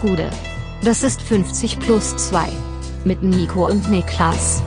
Gude. Das ist 50 plus 2. Mit Nico und Niklas.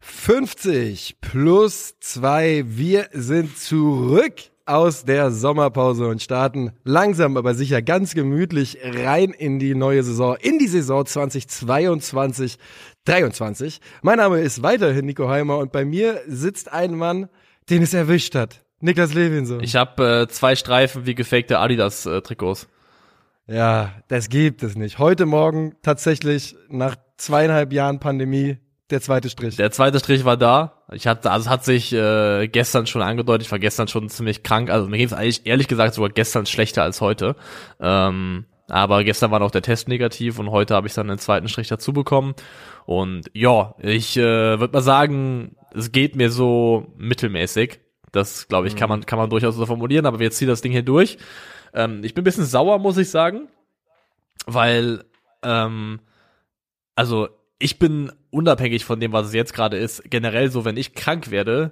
»50 plus 2, wir sind zurück aus der Sommerpause und starten langsam, aber sicher ganz gemütlich rein in die neue Saison, in die Saison 2022, 23. Mein Name ist weiterhin Nico Heimer und bei mir sitzt ein Mann, den es erwischt hat. Niklas Levinson. Ich habe äh, zwei Streifen wie gefakte Adidas-Trikots. Äh, ja, das gibt es nicht. Heute Morgen tatsächlich nach zweieinhalb Jahren Pandemie der zweite Strich. Der zweite Strich war da. Ich hatte, also es hat sich äh, gestern schon angedeutet. Ich war gestern schon ziemlich krank. Also mir ging es eigentlich ehrlich gesagt sogar gestern schlechter als heute. Ähm, aber gestern war noch der Test negativ und heute habe ich dann den zweiten Strich dazu bekommen. Und ja, ich äh, würde mal sagen, es geht mir so mittelmäßig. Das, glaube ich, kann mhm. man, kann man durchaus so formulieren, aber wir ziehen das Ding hier durch. Ähm, ich bin ein bisschen sauer, muss ich sagen, weil, ähm, also ich bin unabhängig von dem, was es jetzt gerade ist, generell so, wenn ich krank werde,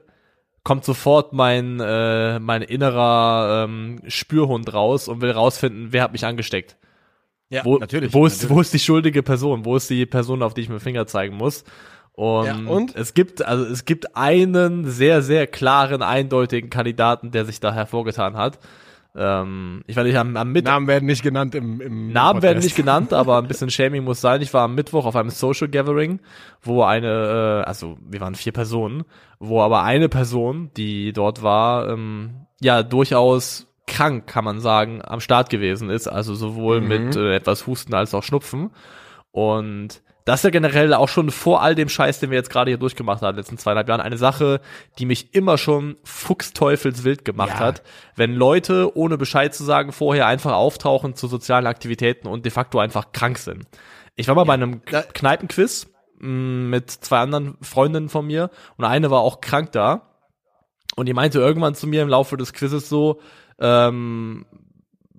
kommt sofort mein, äh, mein innerer ähm, Spürhund raus und will rausfinden, wer hat mich angesteckt. Ja, wo, natürlich. Wo ist, natürlich. wo ist die schuldige Person? Wo ist die Person, auf die ich mit dem Finger zeigen muss? Und, ja, und, es gibt, also es gibt einen sehr, sehr klaren, eindeutigen Kandidaten, der sich da hervorgetan hat. Ähm, ich war nicht am, am Mittwoch. Namen werden nicht genannt im, im Namen Podcast. werden nicht genannt, aber ein bisschen Shaming muss sein. Ich war am Mittwoch auf einem Social Gathering, wo eine, äh, also wir waren vier Personen, wo aber eine Person, die dort war, ähm, ja durchaus krank, kann man sagen, am Start gewesen ist. Also sowohl mhm. mit äh, etwas Husten als auch Schnupfen. Und das ist ja generell auch schon vor all dem Scheiß, den wir jetzt gerade hier durchgemacht haben, in den letzten zweieinhalb Jahren, eine Sache, die mich immer schon fuchsteufelswild gemacht ja. hat. Wenn Leute, ohne Bescheid zu sagen, vorher einfach auftauchen zu sozialen Aktivitäten und de facto einfach krank sind. Ich war mal ja. bei einem Kneipenquiz mm, mit zwei anderen Freundinnen von mir und eine war auch krank da. Und die meinte irgendwann zu mir im Laufe des Quizzes so, ähm,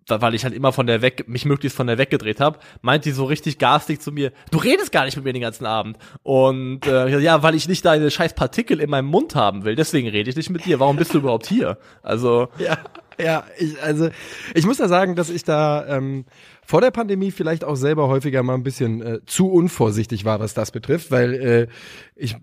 weil ich halt immer von der weg, mich möglichst von der weggedreht habe, meint die so richtig garstig zu mir, du redest gar nicht mit mir den ganzen Abend. Und äh, ja, weil ich nicht deine scheiß Partikel in meinem Mund haben will, deswegen rede ich nicht mit dir. Warum bist du überhaupt hier? Also. Ja, ja, ich, also ich muss da sagen, dass ich da ähm, vor der Pandemie vielleicht auch selber häufiger mal ein bisschen äh, zu unvorsichtig war, was das betrifft, weil äh, ich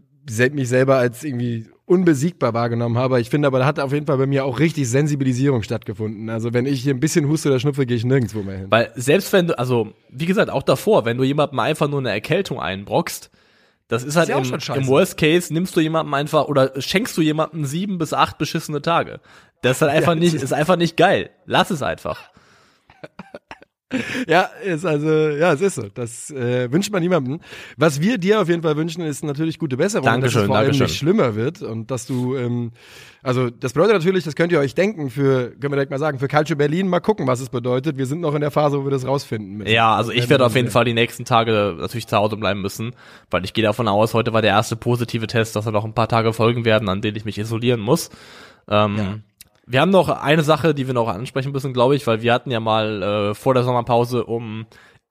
mich selber als irgendwie unbesiegbar wahrgenommen habe. Ich finde aber, da hat auf jeden Fall bei mir auch richtig Sensibilisierung stattgefunden. Also wenn ich hier ein bisschen huste oder schnupfe, gehe ich nirgendwo mehr hin. Weil selbst wenn du, also wie gesagt, auch davor, wenn du jemandem einfach nur eine Erkältung einbrockst, das ist halt ist im, im, Worst Case, nimmst du jemandem einfach oder schenkst du jemandem sieben bis acht beschissene Tage. Das ist halt einfach ja, nicht, ist einfach nicht geil. Lass es einfach. Ja, ist also, ja, es ist so. Das äh, wünscht man niemandem. Was wir dir auf jeden Fall wünschen, ist natürlich gute Besserung, Dankeschön, dass es vor allem Dankeschön. nicht schlimmer wird und dass du, ähm, also das bedeutet natürlich, das könnt ihr euch denken für, können wir direkt mal sagen, für Calcio Berlin mal gucken, was es bedeutet. Wir sind noch in der Phase, wo wir das rausfinden müssen. Ja, also ich werde auf jeden Fall die nächsten Tage natürlich zu Hause bleiben müssen, weil ich gehe davon aus, heute war der erste positive Test, dass da noch ein paar Tage folgen werden, an denen ich mich isolieren muss. Ähm, ja. Wir haben noch eine Sache, die wir noch ansprechen müssen, glaube ich, weil wir hatten ja mal äh, vor der Sommerpause um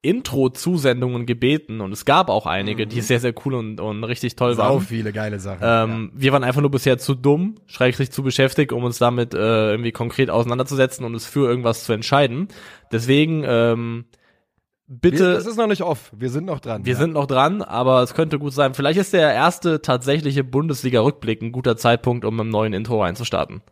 Intro-Zusendungen gebeten und es gab auch einige, mhm. die sehr, sehr cool und, und richtig toll Sau waren. Sau viele geile Sachen. Ähm, ja. Wir waren einfach nur bisher zu dumm, schrägstrich zu beschäftigt, um uns damit äh, irgendwie konkret auseinanderzusetzen und es für irgendwas zu entscheiden. Deswegen, ähm, bitte. Das ist noch nicht off. Wir sind noch dran. Wir ja. sind noch dran, aber es könnte gut sein. Vielleicht ist der erste tatsächliche Bundesliga-Rückblick ein guter Zeitpunkt, um im neuen Intro reinzustarten.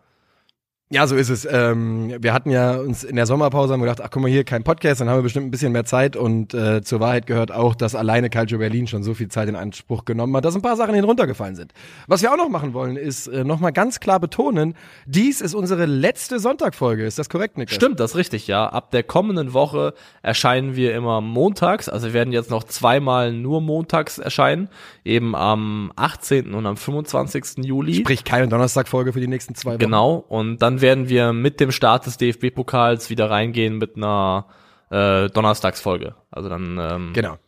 Ja, so ist es. Ähm, wir hatten ja uns in der Sommerpause haben gedacht, ach guck mal hier, kein Podcast, dann haben wir bestimmt ein bisschen mehr Zeit und äh, zur Wahrheit gehört auch, dass alleine Calcio Berlin schon so viel Zeit in Anspruch genommen hat, dass ein paar Sachen hinuntergefallen sind. Was wir auch noch machen wollen, ist äh, nochmal ganz klar betonen, dies ist unsere letzte Sonntagfolge. Ist das korrekt, Nick? Stimmt, das ist richtig, ja. Ab der kommenden Woche erscheinen wir immer montags, also wir werden jetzt noch zweimal nur montags erscheinen, eben am 18. und am 25. Juli. Sprich keine Donnerstagfolge für die nächsten zwei Wochen. Genau, und dann werden wir mit dem Start des DFB-Pokals wieder reingehen mit einer äh, Donnerstagsfolge. Also dann ähm, genau.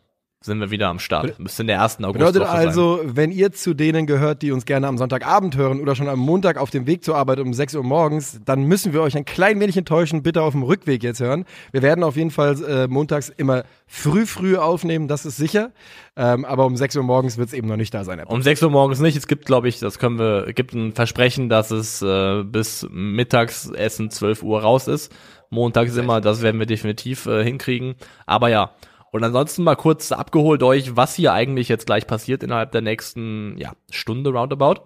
Sind wir wieder am Start. Müsste in der ersten August Bedeutet also, wenn ihr zu denen gehört, die uns gerne am Sonntagabend hören oder schon am Montag auf dem Weg zur Arbeit um 6 Uhr morgens, dann müssen wir euch ein klein wenig enttäuschen, bitte auf dem Rückweg jetzt hören. Wir werden auf jeden Fall äh, montags immer früh, früh aufnehmen, das ist sicher. Ähm, aber um 6 Uhr morgens wird es eben noch nicht da sein. Um 6 Uhr morgens nicht. Es gibt, glaube ich, das können wir, gibt ein Versprechen, dass es äh, bis Mittagsessen 12 Uhr raus ist. Montags immer, das werden wir definitiv äh, hinkriegen. Aber ja, und ansonsten mal kurz abgeholt euch, was hier eigentlich jetzt gleich passiert innerhalb der nächsten ja, Stunde roundabout.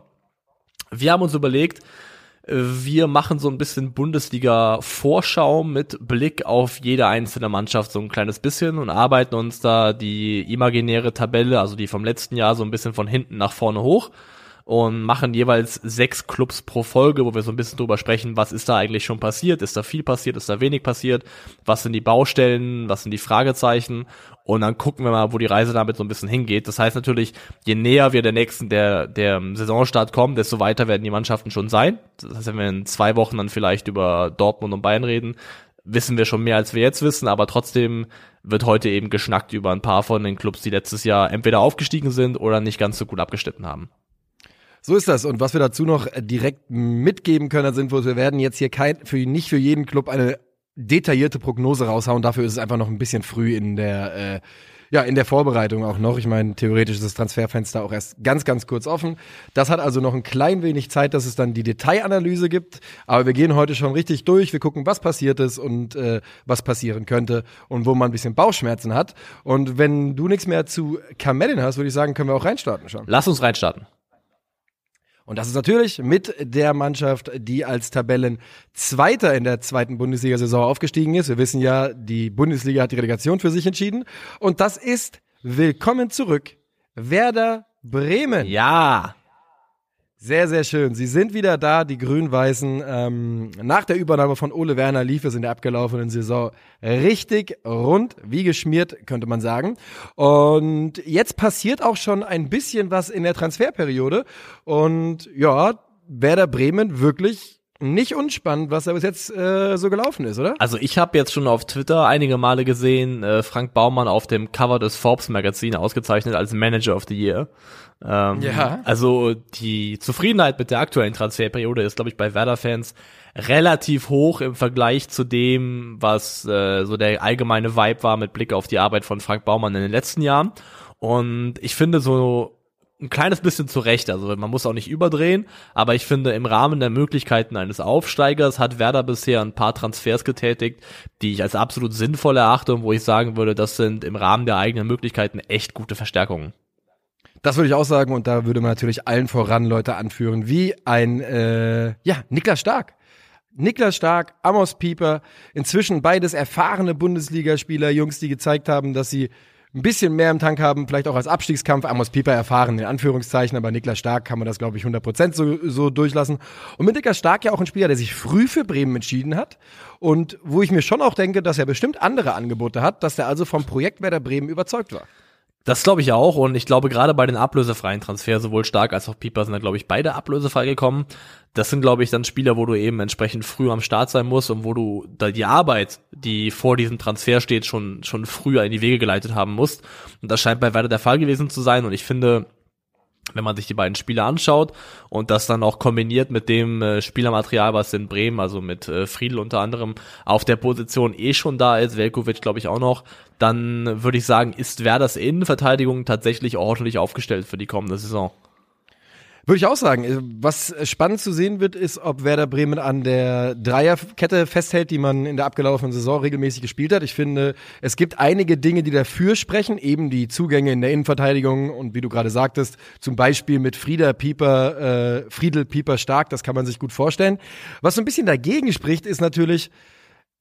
Wir haben uns überlegt, wir machen so ein bisschen Bundesliga-Vorschau mit Blick auf jede einzelne Mannschaft so ein kleines bisschen und arbeiten uns da die imaginäre Tabelle, also die vom letzten Jahr, so ein bisschen von hinten nach vorne hoch und machen jeweils sechs Clubs pro Folge, wo wir so ein bisschen drüber sprechen, was ist da eigentlich schon passiert, ist da viel passiert, ist da wenig passiert, was sind die Baustellen, was sind die Fragezeichen und dann gucken wir mal, wo die Reise damit so ein bisschen hingeht. Das heißt natürlich, je näher wir der nächsten, der, der Saisonstart kommen, desto weiter werden die Mannschaften schon sein. Das heißt, wenn wir in zwei Wochen dann vielleicht über Dortmund und Bayern reden, wissen wir schon mehr, als wir jetzt wissen, aber trotzdem wird heute eben geschnackt über ein paar von den Clubs, die letztes Jahr entweder aufgestiegen sind oder nicht ganz so gut abgeschnitten haben. So ist das. Und was wir dazu noch direkt mitgeben können, sind, wir werden jetzt hier kein, für, nicht für jeden Club eine detaillierte Prognose raushauen. Dafür ist es einfach noch ein bisschen früh in der, äh, ja, in der Vorbereitung auch noch. Ich meine, theoretisch ist das Transferfenster auch erst ganz, ganz kurz offen. Das hat also noch ein klein wenig Zeit, dass es dann die Detailanalyse gibt. Aber wir gehen heute schon richtig durch. Wir gucken, was passiert ist und äh, was passieren könnte und wo man ein bisschen Bauchschmerzen hat. Und wenn du nichts mehr zu Kamellen hast, würde ich sagen, können wir auch reinstarten schon. Lass uns reinstarten. Und das ist natürlich mit der Mannschaft, die als Tabellenzweiter in der zweiten Bundesliga-Saison aufgestiegen ist. Wir wissen ja, die Bundesliga hat die Relegation für sich entschieden. Und das ist Willkommen zurück. Werder Bremen. Ja. Sehr, sehr schön. Sie sind wieder da, die Grün-Weißen. Ähm, nach der Übernahme von Ole Werner lief es in der abgelaufenen Saison richtig rund, wie geschmiert, könnte man sagen. Und jetzt passiert auch schon ein bisschen was in der Transferperiode. Und ja, Werder Bremen wirklich nicht unspannend, was da bis jetzt äh, so gelaufen ist, oder? Also ich habe jetzt schon auf Twitter einige Male gesehen, äh, Frank Baumann auf dem Cover des Forbes Magazin ausgezeichnet als Manager of the Year. Ähm, ja. Also die Zufriedenheit mit der aktuellen Transferperiode ist, glaube ich, bei Werder-Fans relativ hoch im Vergleich zu dem, was äh, so der allgemeine Vibe war mit Blick auf die Arbeit von Frank Baumann in den letzten Jahren. Und ich finde so ein kleines bisschen zurecht. Also man muss auch nicht überdrehen, aber ich finde, im Rahmen der Möglichkeiten eines Aufsteigers hat Werder bisher ein paar Transfers getätigt, die ich als absolut sinnvoll erachte und wo ich sagen würde, das sind im Rahmen der eigenen Möglichkeiten echt gute Verstärkungen. Das würde ich auch sagen und da würde man natürlich allen voran Leute anführen, wie ein äh, ja Niklas Stark. Niklas Stark, Amos Pieper, inzwischen beides erfahrene Bundesligaspieler, Jungs, die gezeigt haben, dass sie ein bisschen mehr im Tank haben, vielleicht auch als Abstiegskampf. Amos Pieper erfahren, in Anführungszeichen, aber Niklas Stark kann man das, glaube ich, 100% so, so durchlassen. Und mit Niklas Stark ja auch ein Spieler, der sich früh für Bremen entschieden hat und wo ich mir schon auch denke, dass er bestimmt andere Angebote hat, dass er also vom Projekt Werder Bremen überzeugt war. Das glaube ich auch und ich glaube gerade bei den ablösefreien Transfers sowohl Stark als auch Pieper sind da glaube ich beide ablösefrei gekommen. Das sind glaube ich dann Spieler, wo du eben entsprechend früh am Start sein musst und wo du da die Arbeit, die vor diesem Transfer steht, schon schon früher in die Wege geleitet haben musst. Und das scheint bei Werder der Fall gewesen zu sein und ich finde wenn man sich die beiden Spiele anschaut und das dann auch kombiniert mit dem äh, Spielermaterial, was in Bremen, also mit äh, Friedel unter anderem, auf der Position eh schon da ist, Velkovic glaube ich auch noch, dann würde ich sagen, ist Werders Innenverteidigung tatsächlich ordentlich aufgestellt für die kommende Saison. Würde ich auch sagen. Äh, was spannend zu sehen wird, ist, ob Werder Bremen an der Dreierkette festhält, die man in der abgelaufenen Saison regelmäßig gespielt hat. Ich finde, es gibt einige Dinge, die dafür sprechen, eben die Zugänge in der Innenverteidigung und wie du gerade sagtest, zum Beispiel mit Frieder Pieper, äh, Friedel Pieper stark, das kann man sich gut vorstellen. Was so ein bisschen dagegen spricht, ist natürlich,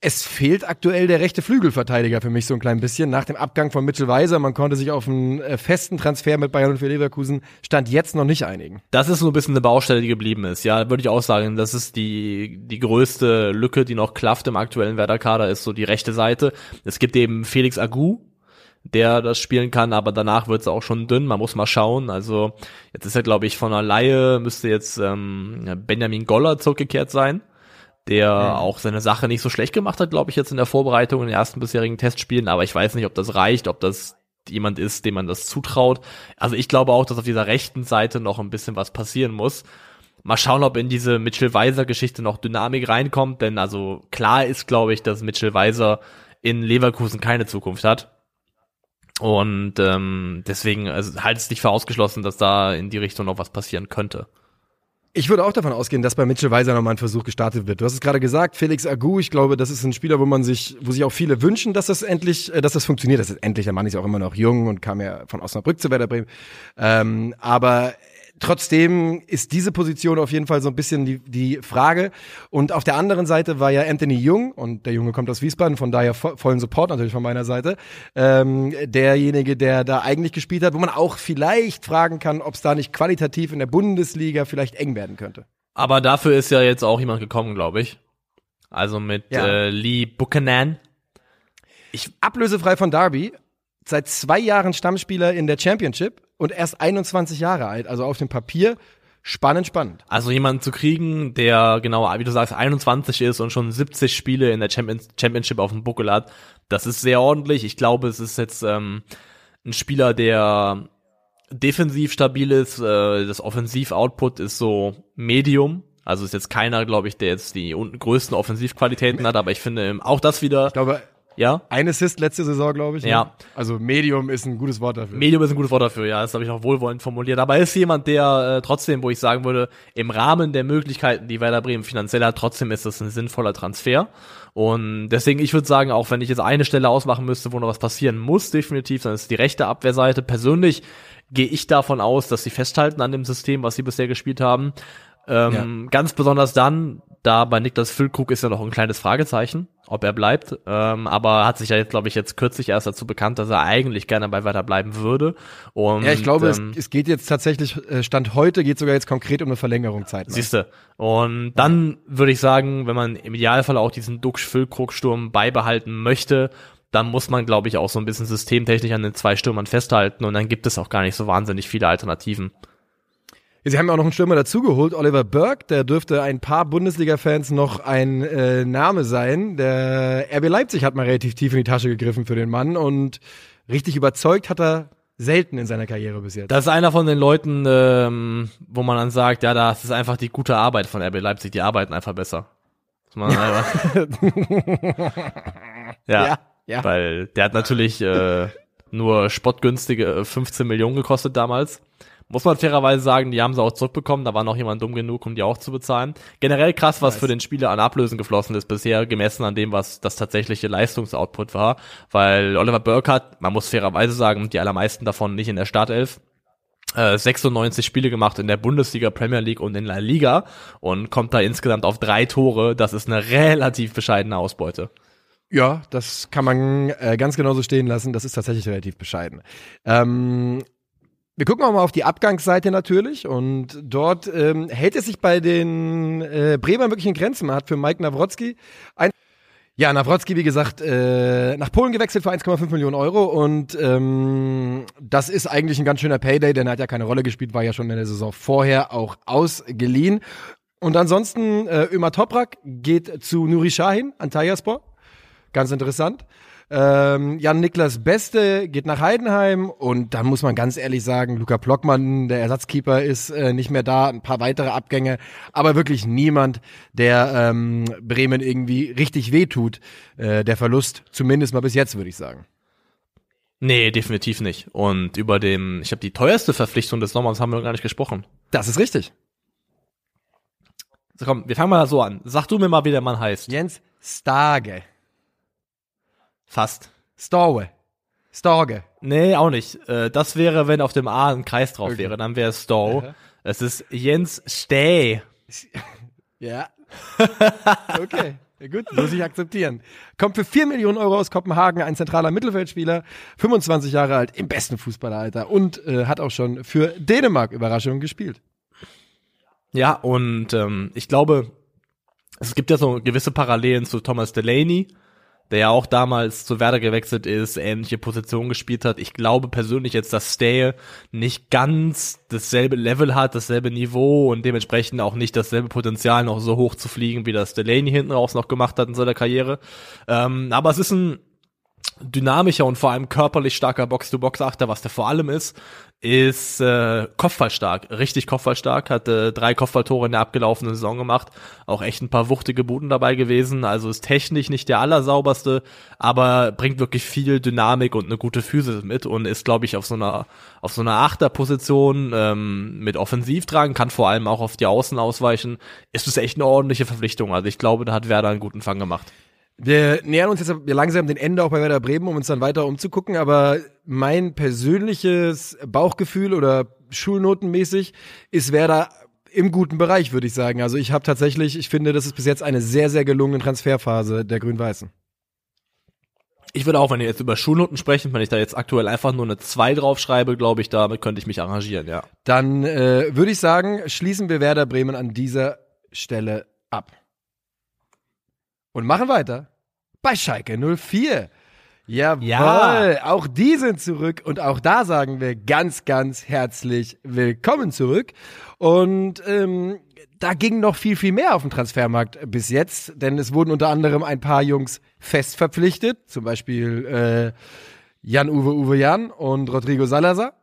es fehlt aktuell der rechte Flügelverteidiger für mich so ein klein bisschen. Nach dem Abgang von Mitchell Weiser, man konnte sich auf einen äh, festen Transfer mit Bayern und für Leverkusen, stand jetzt noch nicht einigen. Das ist so ein bisschen eine Baustelle, die geblieben ist. Ja, würde ich auch sagen, das ist die, die größte Lücke, die noch klafft im aktuellen Werder-Kader, ist so die rechte Seite. Es gibt eben Felix Agu, der das spielen kann, aber danach wird es auch schon dünn. Man muss mal schauen. Also jetzt ist er, glaube ich, von einer Laie, müsste jetzt ähm, Benjamin Goller zurückgekehrt sein der mhm. auch seine Sache nicht so schlecht gemacht hat, glaube ich, jetzt in der Vorbereitung in den ersten bisherigen Testspielen. Aber ich weiß nicht, ob das reicht, ob das jemand ist, dem man das zutraut. Also ich glaube auch, dass auf dieser rechten Seite noch ein bisschen was passieren muss. Mal schauen, ob in diese Mitchell Weiser Geschichte noch Dynamik reinkommt, denn also klar ist, glaube ich, dass Mitchell Weiser in Leverkusen keine Zukunft hat. Und ähm, deswegen also, halte es nicht für ausgeschlossen, dass da in die Richtung noch was passieren könnte. Ich würde auch davon ausgehen, dass bei Mitchell Weiser nochmal ein Versuch gestartet wird. Du hast es gerade gesagt, Felix Agu, ich glaube, das ist ein Spieler, wo man sich, wo sich auch viele wünschen, dass das endlich, äh, dass das funktioniert. Das ist endlich, der Mann ist auch immer noch jung und kam ja von Osnabrück zu Werder Bremen. Ähm, aber Trotzdem ist diese Position auf jeden Fall so ein bisschen die, die Frage. Und auf der anderen Seite war ja Anthony Jung, und der Junge kommt aus Wiesbaden, von daher vollen Support natürlich von meiner Seite, ähm, derjenige, der da eigentlich gespielt hat, wo man auch vielleicht fragen kann, ob es da nicht qualitativ in der Bundesliga vielleicht eng werden könnte. Aber dafür ist ja jetzt auch jemand gekommen, glaube ich. Also mit ja. äh, Lee Buchanan. Ich ablösefrei von Derby, seit zwei Jahren Stammspieler in der Championship und erst 21 Jahre alt. Also auf dem Papier spannend, spannend. Also jemanden zu kriegen, der genau, wie du sagst, 21 ist und schon 70 Spiele in der Championship auf dem Buckel hat, das ist sehr ordentlich. Ich glaube, es ist jetzt ähm, ein Spieler, der defensiv stabil ist. Äh, das Offensiv-Output ist so Medium. Also ist jetzt keiner, glaube ich, der jetzt die größten Offensivqualitäten hat, aber ich finde auch das wieder. Ich glaube, ja. Ein Assist letzte Saison, glaube ich. Ne? Ja. Also Medium ist ein gutes Wort dafür. Medium ist ein gutes Wort dafür, ja. Das habe ich auch wohlwollend formuliert. Aber er ist jemand, der äh, trotzdem, wo ich sagen würde, im Rahmen der Möglichkeiten, die Werder Bremen finanziell hat, trotzdem ist das ein sinnvoller Transfer. Und deswegen, ich würde sagen, auch wenn ich jetzt eine Stelle ausmachen müsste, wo noch was passieren muss, definitiv, dann ist die rechte Abwehrseite. Persönlich gehe ich davon aus, dass sie festhalten an dem System, was sie bisher gespielt haben. Ähm, ja. Ganz besonders dann, da bei Niklas Füllkrug ist ja noch ein kleines Fragezeichen, ob er bleibt. Ähm, aber hat sich ja jetzt, glaube ich, jetzt kürzlich erst dazu bekannt, dass er eigentlich gerne bei weiter bleiben würde. Und, ja, ich glaube, ähm, es, es, geht jetzt tatsächlich, äh, Stand heute geht sogar jetzt konkret um eine Verlängerung Zeit. Siehste. Und dann würde ich sagen, wenn man im Idealfall auch diesen Duxch-Füllkrug-Sturm beibehalten möchte, dann muss man, glaube ich, auch so ein bisschen systemtechnisch an den zwei Stürmern festhalten und dann gibt es auch gar nicht so wahnsinnig viele Alternativen. Sie haben ja auch noch einen Stürmer dazugeholt, Oliver Burke. Der dürfte ein paar Bundesliga-Fans noch ein äh, Name sein. Der RB Leipzig hat mal relativ tief in die Tasche gegriffen für den Mann und richtig überzeugt hat er selten in seiner Karriere bis jetzt. Das ist einer von den Leuten, ähm, wo man dann sagt, ja, das ist einfach die gute Arbeit von RB Leipzig. Die arbeiten einfach besser. ja, ja, ja, weil der hat natürlich äh, nur spottgünstige 15 Millionen gekostet damals. Muss man fairerweise sagen, die haben sie auch zurückbekommen, da war noch jemand dumm genug, um die auch zu bezahlen. Generell krass, was nice. für den Spieler an Ablösen geflossen ist bisher, gemessen an dem, was das tatsächliche Leistungsoutput war. Weil Oliver Burkhardt, man muss fairerweise sagen, die allermeisten davon nicht in der Startelf, 96 äh, Spiele gemacht in der Bundesliga, Premier League und in La Liga und kommt da insgesamt auf drei Tore. Das ist eine relativ bescheidene Ausbeute. Ja, das kann man äh, ganz genauso stehen lassen. Das ist tatsächlich relativ bescheiden. Ähm, wir gucken auch mal auf die Abgangsseite natürlich und dort ähm, hält es sich bei den äh, Bremern wirklich in Grenzen. Man hat für Mike Nawrotzki ein ja, Nawrotzki, wie gesagt, äh, nach Polen gewechselt für 1,5 Millionen Euro und ähm, das ist eigentlich ein ganz schöner Payday, denn er hat ja keine Rolle gespielt, war ja schon in der Saison vorher auch ausgeliehen. Und ansonsten, äh, Ömer Toprak geht zu Nuri Shahin, Antalyaspor. Ganz interessant. Ähm, Jan-Niklas Beste geht nach Heidenheim und dann muss man ganz ehrlich sagen, Luca Plockmann, der Ersatzkeeper, ist äh, nicht mehr da. Ein paar weitere Abgänge, aber wirklich niemand, der ähm, Bremen irgendwie richtig wehtut. Äh, der Verlust, zumindest mal bis jetzt, würde ich sagen. Nee, definitiv nicht. Und über dem, ich habe die teuerste Verpflichtung des Sommers haben wir noch gar nicht gesprochen. Das ist richtig. So, komm, wir fangen mal so an. Sag du mir mal, wie der Mann heißt. Jens Stage. Fast. Storge. Storge. Nee, auch nicht. Äh, das wäre, wenn auf dem A ein Kreis drauf okay. wäre, dann wäre es Stow. Ja. Es ist Jens Steh. Ja. okay. Gut, muss ich akzeptieren. Kommt für 4 Millionen Euro aus Kopenhagen, ein zentraler Mittelfeldspieler, 25 Jahre alt, im besten Fußballeralter und äh, hat auch schon für Dänemark Überraschungen gespielt. Ja, und ähm, ich glaube, es gibt ja so gewisse Parallelen zu Thomas Delaney, der ja auch damals zu Werder gewechselt ist, ähnliche Position gespielt hat. Ich glaube persönlich jetzt, dass Stay nicht ganz dasselbe Level hat, dasselbe Niveau und dementsprechend auch nicht dasselbe Potenzial noch so hoch zu fliegen, wie das Delaney hinten raus noch gemacht hat in seiner Karriere. Ähm, aber es ist ein dynamischer und vor allem körperlich starker Box-to-Box-Achter, was der vor allem ist, ist äh, Kopfballstark, richtig Kopfballstark, hat äh, drei Kopfballtore in der abgelaufenen Saison gemacht, auch echt ein paar wuchtige Buden dabei gewesen, also ist technisch nicht der allersauberste, aber bringt wirklich viel Dynamik und eine gute Physis mit und ist, glaube ich, auf so einer auf so einer Achterposition ähm, mit Offensiv tragen, kann vor allem auch auf die Außen ausweichen, ist es echt eine ordentliche Verpflichtung, also ich glaube, da hat Werder einen guten Fang gemacht. Wir nähern uns jetzt langsam dem Ende auch bei Werder Bremen, um uns dann weiter umzugucken, aber mein persönliches Bauchgefühl oder schulnotenmäßig ist Werder im guten Bereich, würde ich sagen. Also ich habe tatsächlich, ich finde, das ist bis jetzt eine sehr, sehr gelungene Transferphase der Grün-Weißen. Ich würde auch, wenn ihr jetzt über Schulnoten sprechen, wenn ich da jetzt aktuell einfach nur eine 2 draufschreibe, glaube ich, damit könnte ich mich arrangieren, ja. Dann äh, würde ich sagen, schließen wir Werder Bremen an dieser Stelle ab. Und machen weiter bei Schalke 04. Jawohl, ja. auch die sind zurück und auch da sagen wir ganz, ganz herzlich willkommen zurück. Und ähm, da ging noch viel, viel mehr auf dem Transfermarkt bis jetzt, denn es wurden unter anderem ein paar Jungs fest verpflichtet, zum Beispiel äh, Jan-Uwe Uwe Jan und Rodrigo Salazar.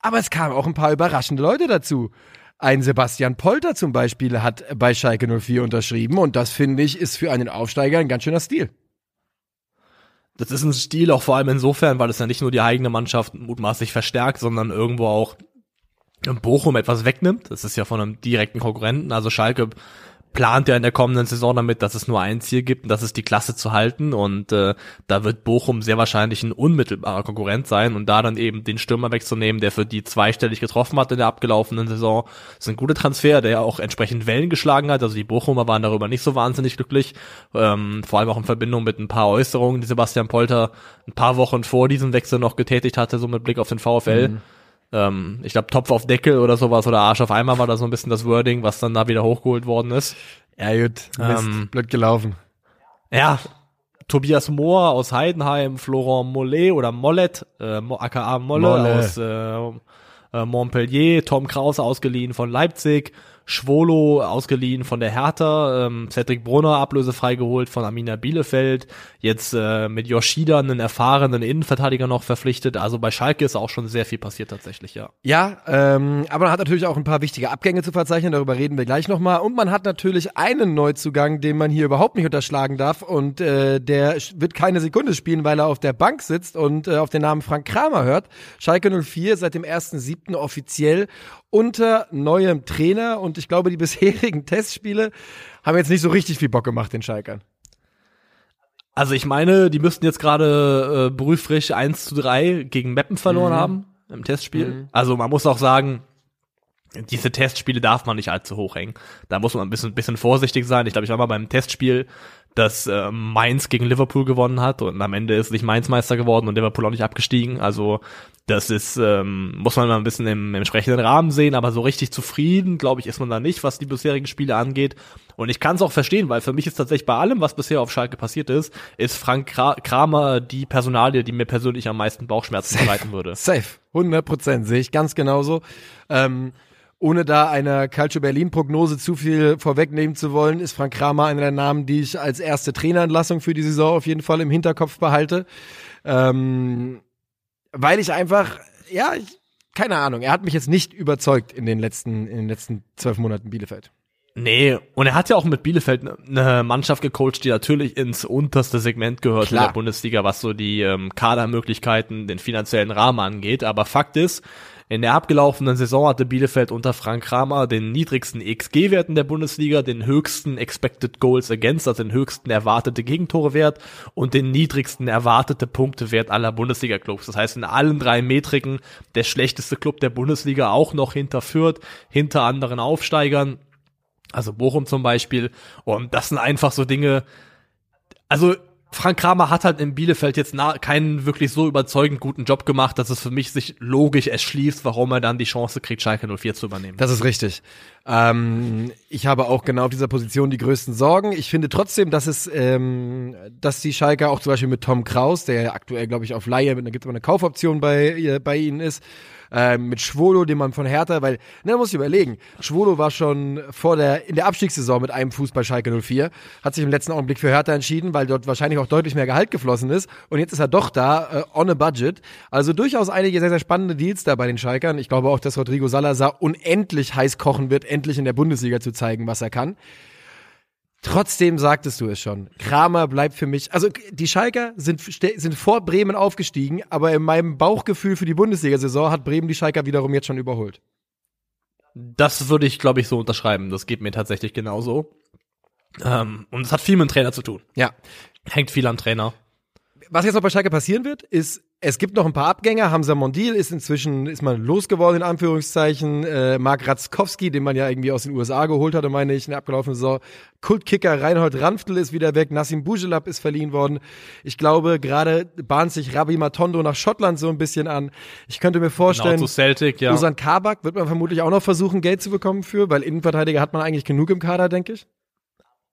Aber es kamen auch ein paar überraschende Leute dazu. Ein Sebastian Polter zum Beispiel hat bei Schalke 04 unterschrieben und das finde ich ist für einen Aufsteiger ein ganz schöner Stil. Das ist ein Stil auch vor allem insofern, weil es ja nicht nur die eigene Mannschaft mutmaßlich verstärkt, sondern irgendwo auch Bochum etwas wegnimmt. Das ist ja von einem direkten Konkurrenten. Also Schalke plant ja in der kommenden Saison damit, dass es nur ein Ziel gibt und das ist die Klasse zu halten. Und äh, da wird Bochum sehr wahrscheinlich ein unmittelbarer Konkurrent sein. Und da dann eben den Stürmer wegzunehmen, der für die zweistellig getroffen hat in der abgelaufenen Saison, ist ein guter Transfer, der ja auch entsprechend Wellen geschlagen hat, also die Bochumer waren darüber nicht so wahnsinnig glücklich, ähm, vor allem auch in Verbindung mit ein paar Äußerungen, die Sebastian Polter ein paar Wochen vor diesem Wechsel noch getätigt hatte, so mit Blick auf den VfL. Mhm ähm, ich glaube Topf auf Deckel oder sowas oder Arsch auf Eimer war da so ein bisschen das Wording, was dann da wieder hochgeholt worden ist. Ja gut, Mist, ähm, blöd gelaufen. Ja, Tobias Mohr aus Heidenheim, Florent Mollet oder Mollet, äh, aka Molle, Molle. aus äh, äh, Montpellier, Tom Krause ausgeliehen von Leipzig, Schwolo ausgeliehen von der Hertha, ähm, Cedric Brunner ablösefrei geholt von Amina Bielefeld, jetzt äh, mit Yoshida einen erfahrenen Innenverteidiger noch verpflichtet. Also bei Schalke ist auch schon sehr viel passiert tatsächlich, ja. Ja, ähm, aber man hat natürlich auch ein paar wichtige Abgänge zu verzeichnen, darüber reden wir gleich nochmal. Und man hat natürlich einen Neuzugang, den man hier überhaupt nicht unterschlagen darf und äh, der wird keine Sekunde spielen, weil er auf der Bank sitzt und äh, auf den Namen Frank Kramer hört. Schalke 04 seit dem 1.7. offiziell unter neuem Trainer und ich glaube, die bisherigen Testspiele haben jetzt nicht so richtig viel Bock gemacht, den Schalkern. Also ich meine, die müssten jetzt gerade äh, brühfrisch 1 zu 3 gegen Meppen verloren mhm. haben im Testspiel. Mhm. Also man muss auch sagen, diese Testspiele darf man nicht allzu hoch hängen. Da muss man ein bisschen, bisschen vorsichtig sein. Ich glaube, ich war mal beim Testspiel dass äh, Mainz gegen Liverpool gewonnen hat und am Ende ist nicht Mainz Meister geworden und Liverpool auch nicht abgestiegen. Also das ist, ähm, muss man mal ein bisschen im, im entsprechenden Rahmen sehen, aber so richtig zufrieden, glaube ich, ist man da nicht, was die bisherigen Spiele angeht. Und ich kann es auch verstehen, weil für mich ist tatsächlich bei allem, was bisher auf Schalke passiert ist, ist Frank Kramer die Personalie, die mir persönlich am meisten Bauchschmerzen bereiten würde. Safe, 100 Prozent, sehe ich ganz genauso. Ähm, ohne da einer Calcio Berlin Prognose zu viel vorwegnehmen zu wollen, ist Frank Kramer einer der Namen, die ich als erste Trainerentlassung für die Saison auf jeden Fall im Hinterkopf behalte. Ähm, weil ich einfach, ja, ich, keine Ahnung, er hat mich jetzt nicht überzeugt in den letzten, in den letzten zwölf Monaten Bielefeld. Nee, und er hat ja auch mit Bielefeld eine Mannschaft gecoacht, die natürlich ins unterste Segment gehört Klar. in der Bundesliga, was so die ähm, Kadermöglichkeiten, den finanziellen Rahmen angeht. Aber Fakt ist, in der abgelaufenen Saison hatte Bielefeld unter Frank Kramer den niedrigsten XG-Wert in der Bundesliga, den höchsten Expected Goals Against, also den höchsten erwartete Gegentorewert und den niedrigsten erwartete Punktewert aller Bundesliga-Clubs. Das heißt, in allen drei Metriken der schlechteste Club der Bundesliga auch noch hinter Fürth, hinter anderen Aufsteigern. Also Bochum zum Beispiel. Und das sind einfach so Dinge, also Frank Kramer hat halt in Bielefeld jetzt keinen wirklich so überzeugend guten Job gemacht, dass es für mich sich logisch erschließt, warum er dann die Chance kriegt, Schalke 04 zu übernehmen. Das ist richtig. Ähm, ich habe auch genau auf dieser Position die größten Sorgen. Ich finde trotzdem, dass es, ähm, dass die Schalke auch zum Beispiel mit Tom Kraus, der aktuell, glaube ich, auf Laie, da gibt es eine Kaufoption bei, bei ihnen ist, äh, mit Schwolo, den man von Hertha, weil, ne, muss ich überlegen, Schwolo war schon vor der, in der Abstiegssaison mit einem Fuß bei Schalke 04, hat sich im letzten Augenblick für Hertha entschieden, weil dort wahrscheinlich auch deutlich mehr Gehalt geflossen ist und jetzt ist er doch da, äh, on a budget. Also durchaus einige sehr, sehr spannende Deals da bei den Schalkern. Ich glaube auch, dass Rodrigo Salazar unendlich heiß kochen wird, endlich in der Bundesliga zu zeigen, was er kann. Trotzdem sagtest du es schon. Kramer bleibt für mich. Also die Schalker sind, sind vor Bremen aufgestiegen, aber in meinem Bauchgefühl für die Bundesliga-Saison hat Bremen die Schalker wiederum jetzt schon überholt. Das würde ich, glaube ich, so unterschreiben. Das geht mir tatsächlich genauso. Ähm, und es hat viel mit dem Trainer zu tun. Ja. Hängt viel am Trainer. Was jetzt noch bei Schalke passieren wird, ist es gibt noch ein paar Abgänger. Hamza Mondil ist inzwischen, ist man losgeworden, in Anführungszeichen. Äh, Mark Ratzkowski, den man ja irgendwie aus den USA geholt hatte, meine ich, in der abgelaufenen Saison. Kultkicker Reinhold Ranftl ist wieder weg. Nassim Bujelab ist verliehen worden. Ich glaube, gerade bahnt sich Rabbi Matondo nach Schottland so ein bisschen an. Ich könnte mir vorstellen, genau, zu Celtic, ja. Usan Kabak wird man vermutlich auch noch versuchen, Geld zu bekommen für, weil Innenverteidiger hat man eigentlich genug im Kader, denke ich.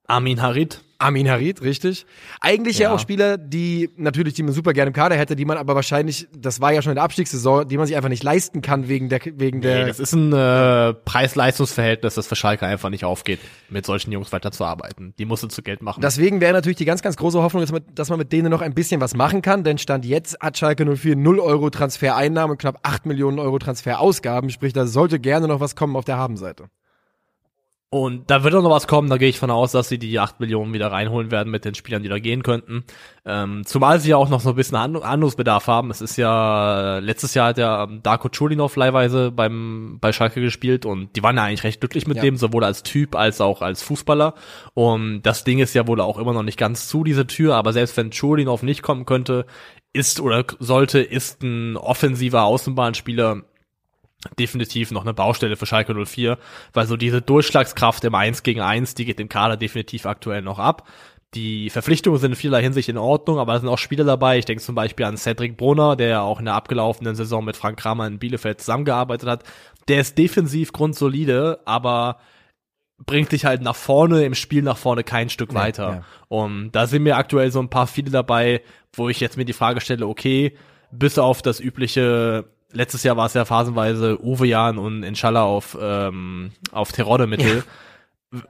Armin Harit. Armin Harit, richtig. Eigentlich ja. ja. auch Spieler, die natürlich, die man super gerne im Kader hätte, die man aber wahrscheinlich, das war ja schon in der Abstiegssaison, die man sich einfach nicht leisten kann wegen der, wegen nee, der. Das ist ein äh, Preis-Leistungs-Verhältnis, das für Schalke einfach nicht aufgeht, mit solchen Jungs weiterzuarbeiten. Die musst du zu Geld machen. Deswegen wäre natürlich die ganz, ganz große Hoffnung, dass man, dass man mit denen noch ein bisschen was machen kann, denn Stand jetzt hat Schalke 04 0 Euro Transfereinnahmen und knapp 8 Millionen Euro Transferausgaben, sprich, da sollte gerne noch was kommen auf der Habenseite. Und da wird auch noch was kommen, da gehe ich von aus, dass sie die 8 Millionen wieder reinholen werden mit den Spielern, die da gehen könnten. Ähm, zumal sie ja auch noch so ein bisschen Handlungsbedarf haben. Es ist ja, letztes Jahr hat ja Darko Chulinov leihweise beim, bei Schalke gespielt und die waren ja eigentlich recht glücklich mit ja. dem, sowohl als Typ als auch als Fußballer. Und das Ding ist ja wohl auch immer noch nicht ganz zu, diese Tür, aber selbst wenn Chulinov nicht kommen könnte, ist oder sollte, ist ein offensiver Außenbahnspieler definitiv noch eine Baustelle für Schalke 04, weil so diese Durchschlagskraft im 1 gegen 1, die geht dem Kader definitiv aktuell noch ab. Die Verpflichtungen sind in vieler Hinsicht in Ordnung, aber es sind auch Spieler dabei. Ich denke zum Beispiel an Cedric Brunner, der ja auch in der abgelaufenen Saison mit Frank Kramer in Bielefeld zusammengearbeitet hat. Der ist defensiv grundsolide, aber bringt dich halt nach vorne, im Spiel nach vorne kein Stück weiter. Ja, ja. Und da sind mir aktuell so ein paar viele dabei, wo ich jetzt mir die Frage stelle, okay, bis auf das übliche letztes Jahr war es ja phasenweise Uwe Jan und Inshallah auf, ähm, auf Terodde-Mittel. Ja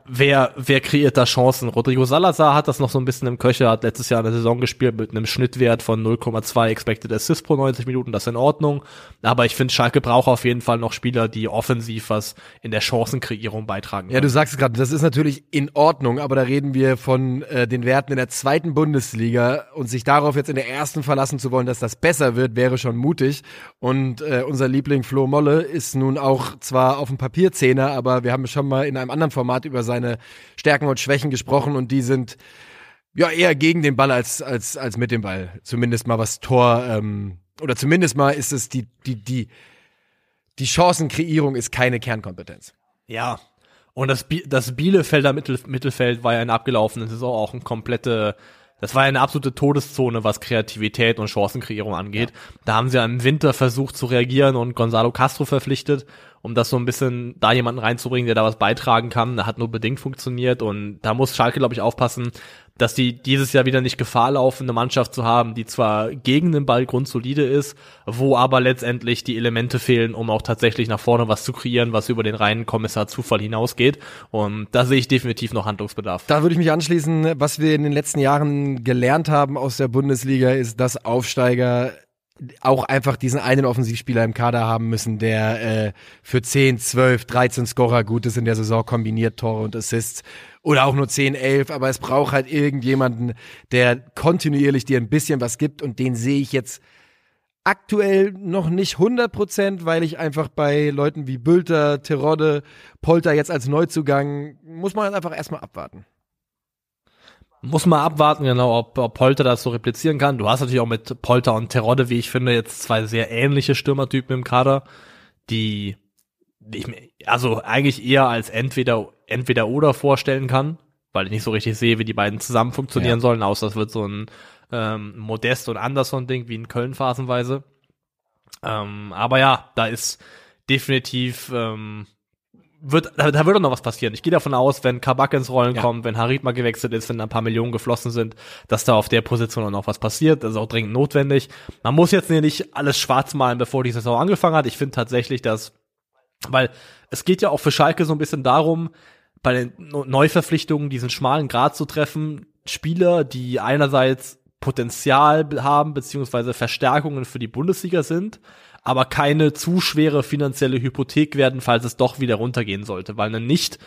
wer, wer kreiert da Chancen? Rodrigo Salazar hat das noch so ein bisschen im Köcher, hat letztes Jahr eine Saison gespielt mit einem Schnittwert von 0,2 Expected Assist pro 90 Minuten, das ist in Ordnung. Aber ich finde, Schalke braucht auf jeden Fall noch Spieler, die offensiv was in der Chancenkreierung beitragen. Ja, du sagst gerade, das ist natürlich in Ordnung, aber da reden wir von äh, den Werten in der zweiten Bundesliga und sich darauf jetzt in der ersten verlassen zu wollen, dass das besser wird, wäre schon mutig. Und äh, unser Liebling Flo Molle ist nun auch zwar auf dem Papier Zehner, aber wir haben schon mal in einem anderen Format über seine Stärken und Schwächen gesprochen und die sind ja eher gegen den Ball als, als, als mit dem Ball. Zumindest mal was Tor, ähm, oder zumindest mal ist es die, die, die, die Chancenkreierung ist keine Kernkompetenz. Ja. Und das, das Bielefelder Mittel, Mittelfeld war ja in abgelaufenen Saison auch ein komplette, das war ja eine absolute Todeszone, was Kreativität und Chancenkreierung angeht. Ja. Da haben sie ja im Winter versucht zu reagieren und Gonzalo Castro verpflichtet um das so ein bisschen da jemanden reinzubringen, der da was beitragen kann. Da hat nur bedingt funktioniert und da muss Schalke, glaube ich, aufpassen, dass die dieses Jahr wieder nicht Gefahr laufen, eine Mannschaft zu haben, die zwar gegen den Ball grundsolide ist, wo aber letztendlich die Elemente fehlen, um auch tatsächlich nach vorne was zu kreieren, was über den reinen Kommissar Zufall hinausgeht. Und da sehe ich definitiv noch Handlungsbedarf. Da würde ich mich anschließen. Was wir in den letzten Jahren gelernt haben aus der Bundesliga, ist, dass Aufsteiger auch einfach diesen einen Offensivspieler im Kader haben müssen, der äh, für 10, 12, 13 Scorer gut ist in der Saison, kombiniert Tore und Assists oder auch nur 10, 11, aber es braucht halt irgendjemanden, der kontinuierlich dir ein bisschen was gibt und den sehe ich jetzt aktuell noch nicht 100 Prozent, weil ich einfach bei Leuten wie Bülter, Terodde, Polter jetzt als Neuzugang, muss man einfach erstmal abwarten. Muss man abwarten, genau, ob, ob Polter das so replizieren kann. Du hast natürlich auch mit Polter und Terodde, wie ich finde, jetzt zwei sehr ähnliche Stürmertypen im Kader, die, ich mir also eigentlich eher als entweder entweder oder vorstellen kann, weil ich nicht so richtig sehe, wie die beiden zusammen funktionieren ja. sollen, außer es wird so ein ähm, Modest und Anderson-Ding wie in Köln phasenweise. Ähm, aber ja, da ist definitiv ähm, wird, da, da wird auch noch was passieren. Ich gehe davon aus, wenn Kabak ins Rollen Ja. kommt, wenn Harit mal gewechselt ist, wenn ein paar Millionen geflossen sind, dass da auf der Position auch noch was passiert. Das ist auch dringend notwendig. Man muss jetzt nicht alles schwarz malen, bevor die Saison angefangen hat. Ich finde tatsächlich, dass, weil es geht ja auch für Schalke so ein bisschen darum, bei den Neu- Neuverpflichtungen diesen schmalen Grad zu treffen. Spieler, die einerseits Potenzial haben, beziehungsweise Verstärkungen für die Bundesliga sind, aber keine zu schwere finanzielle Hypothek werden, falls es doch wieder runtergehen sollte, weil eine nicht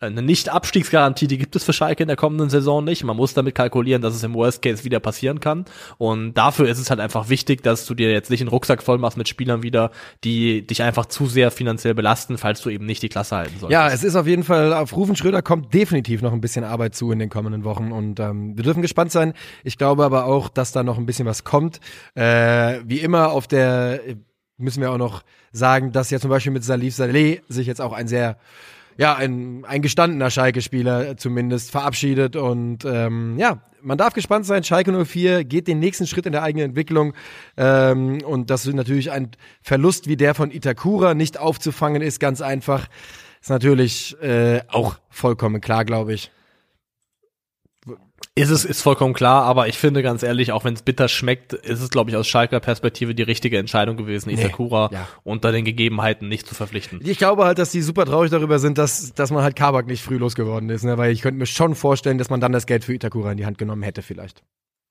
eine Nicht-Abstiegsgarantie, die gibt es für Schalke in der kommenden Saison nicht. Man muss damit kalkulieren, dass es im Worst Case wieder passieren kann. Und dafür ist es halt einfach wichtig, dass du dir jetzt nicht einen Rucksack voll machst mit Spielern wieder, die dich einfach zu sehr finanziell belasten, falls du eben nicht die Klasse halten solltest. Ja, es ist auf jeden Fall, auf Rufen Schröder kommt definitiv noch ein bisschen Arbeit zu in den kommenden Wochen und ähm, wir dürfen gespannt sein. Ich glaube aber auch, dass da noch ein bisschen was kommt. Äh, wie immer auf der, müssen wir auch noch sagen, dass ja zum Beispiel mit Salif Saleh sich jetzt auch ein sehr ja, ein, ein gestandener Schalke-Spieler zumindest verabschiedet und ähm, ja, man darf gespannt sein. Schalke 04 geht den nächsten Schritt in der eigenen Entwicklung ähm, und dass natürlich ein Verlust wie der von Itakura nicht aufzufangen ist, ganz einfach, ist natürlich äh, auch vollkommen klar, glaube ich. Ist es, ist vollkommen klar, aber ich finde ganz ehrlich, auch wenn es bitter schmeckt, ist es, glaube ich, aus Schalker Perspektive die richtige Entscheidung gewesen, Itakura ja. unter den Gegebenheiten nicht zu verpflichten. Ich glaube halt, dass die super traurig darüber sind, dass, dass man halt Kabak nicht früh losgeworden ist, ne? weil ich könnte mir schon vorstellen, dass man dann das Geld für Itakura in die Hand genommen hätte vielleicht.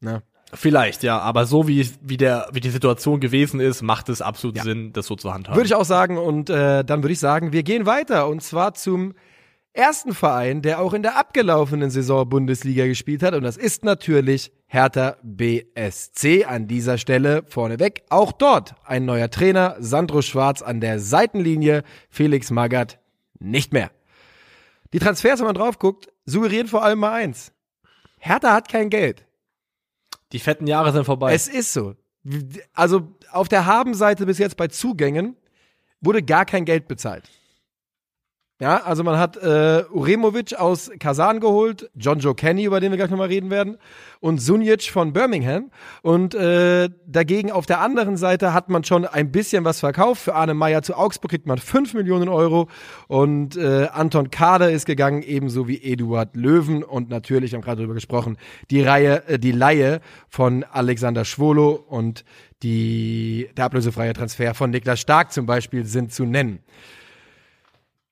Ne? Vielleicht, ja, aber so wie, wie, der, wie die Situation gewesen ist, macht es absolut Sinn, das so zu handhaben. Würde ich auch sagen. Und äh, dann würde ich sagen, wir gehen weiter. Und zwar zum ersten Verein, der auch in der abgelaufenen Saison Bundesliga gespielt hat. Und das ist natürlich Hertha BSC an dieser Stelle vorneweg. Auch dort ein neuer Trainer, Sandro Schwarz an der Seitenlinie, Felix Magath nicht mehr. Die Transfers, wenn man drauf guckt, suggerieren vor allem mal eins. Hertha hat kein Geld. die fetten Jahre sind vorbei. Es ist so. Also auf der Habenseite bis jetzt bei Zugängen wurde gar kein Geld bezahlt. Ja, also man hat äh, Uremovic aus Kasan geholt, John Joe Kenny, über den wir gleich nochmal reden werden, und Sunic von Birmingham. Und äh, dagegen auf der anderen Seite hat man schon ein bisschen was verkauft. Für Arne Meyer zu Augsburg kriegt man 5 Millionen Euro und äh, Anton Kader ist gegangen, ebenso wie Eduard Löwen und natürlich, haben gerade darüber gesprochen, die Reihe, äh, die Laie von Alexander Schwolo und die, der ablösefreie Transfer von Niklas Stark zum Beispiel sind zu nennen.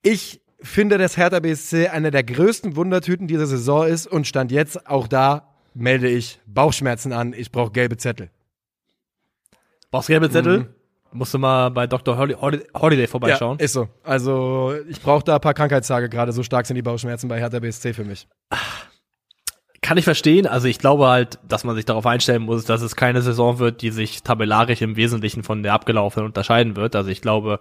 Ich finde, dass Hertha BSC eine der größten Wundertüten dieser Saison ist und stand jetzt auch da melde ich Bauchschmerzen an. Ich brauche gelbe Zettel. Brauchst gelbe Zettel? Mhm. Musst du mal bei Dr. Holi- Holi- Holiday vorbeischauen. Ja, ist so. Also ich brauche da ein paar Krankheitstage gerade. So stark sind die Bauchschmerzen bei Hertha BSC für mich. Kann ich verstehen. Also ich glaube halt, dass man sich darauf einstellen muss, dass es keine Saison wird, die sich tabellarisch im Wesentlichen von der abgelaufenen unterscheiden wird. Also ich glaube,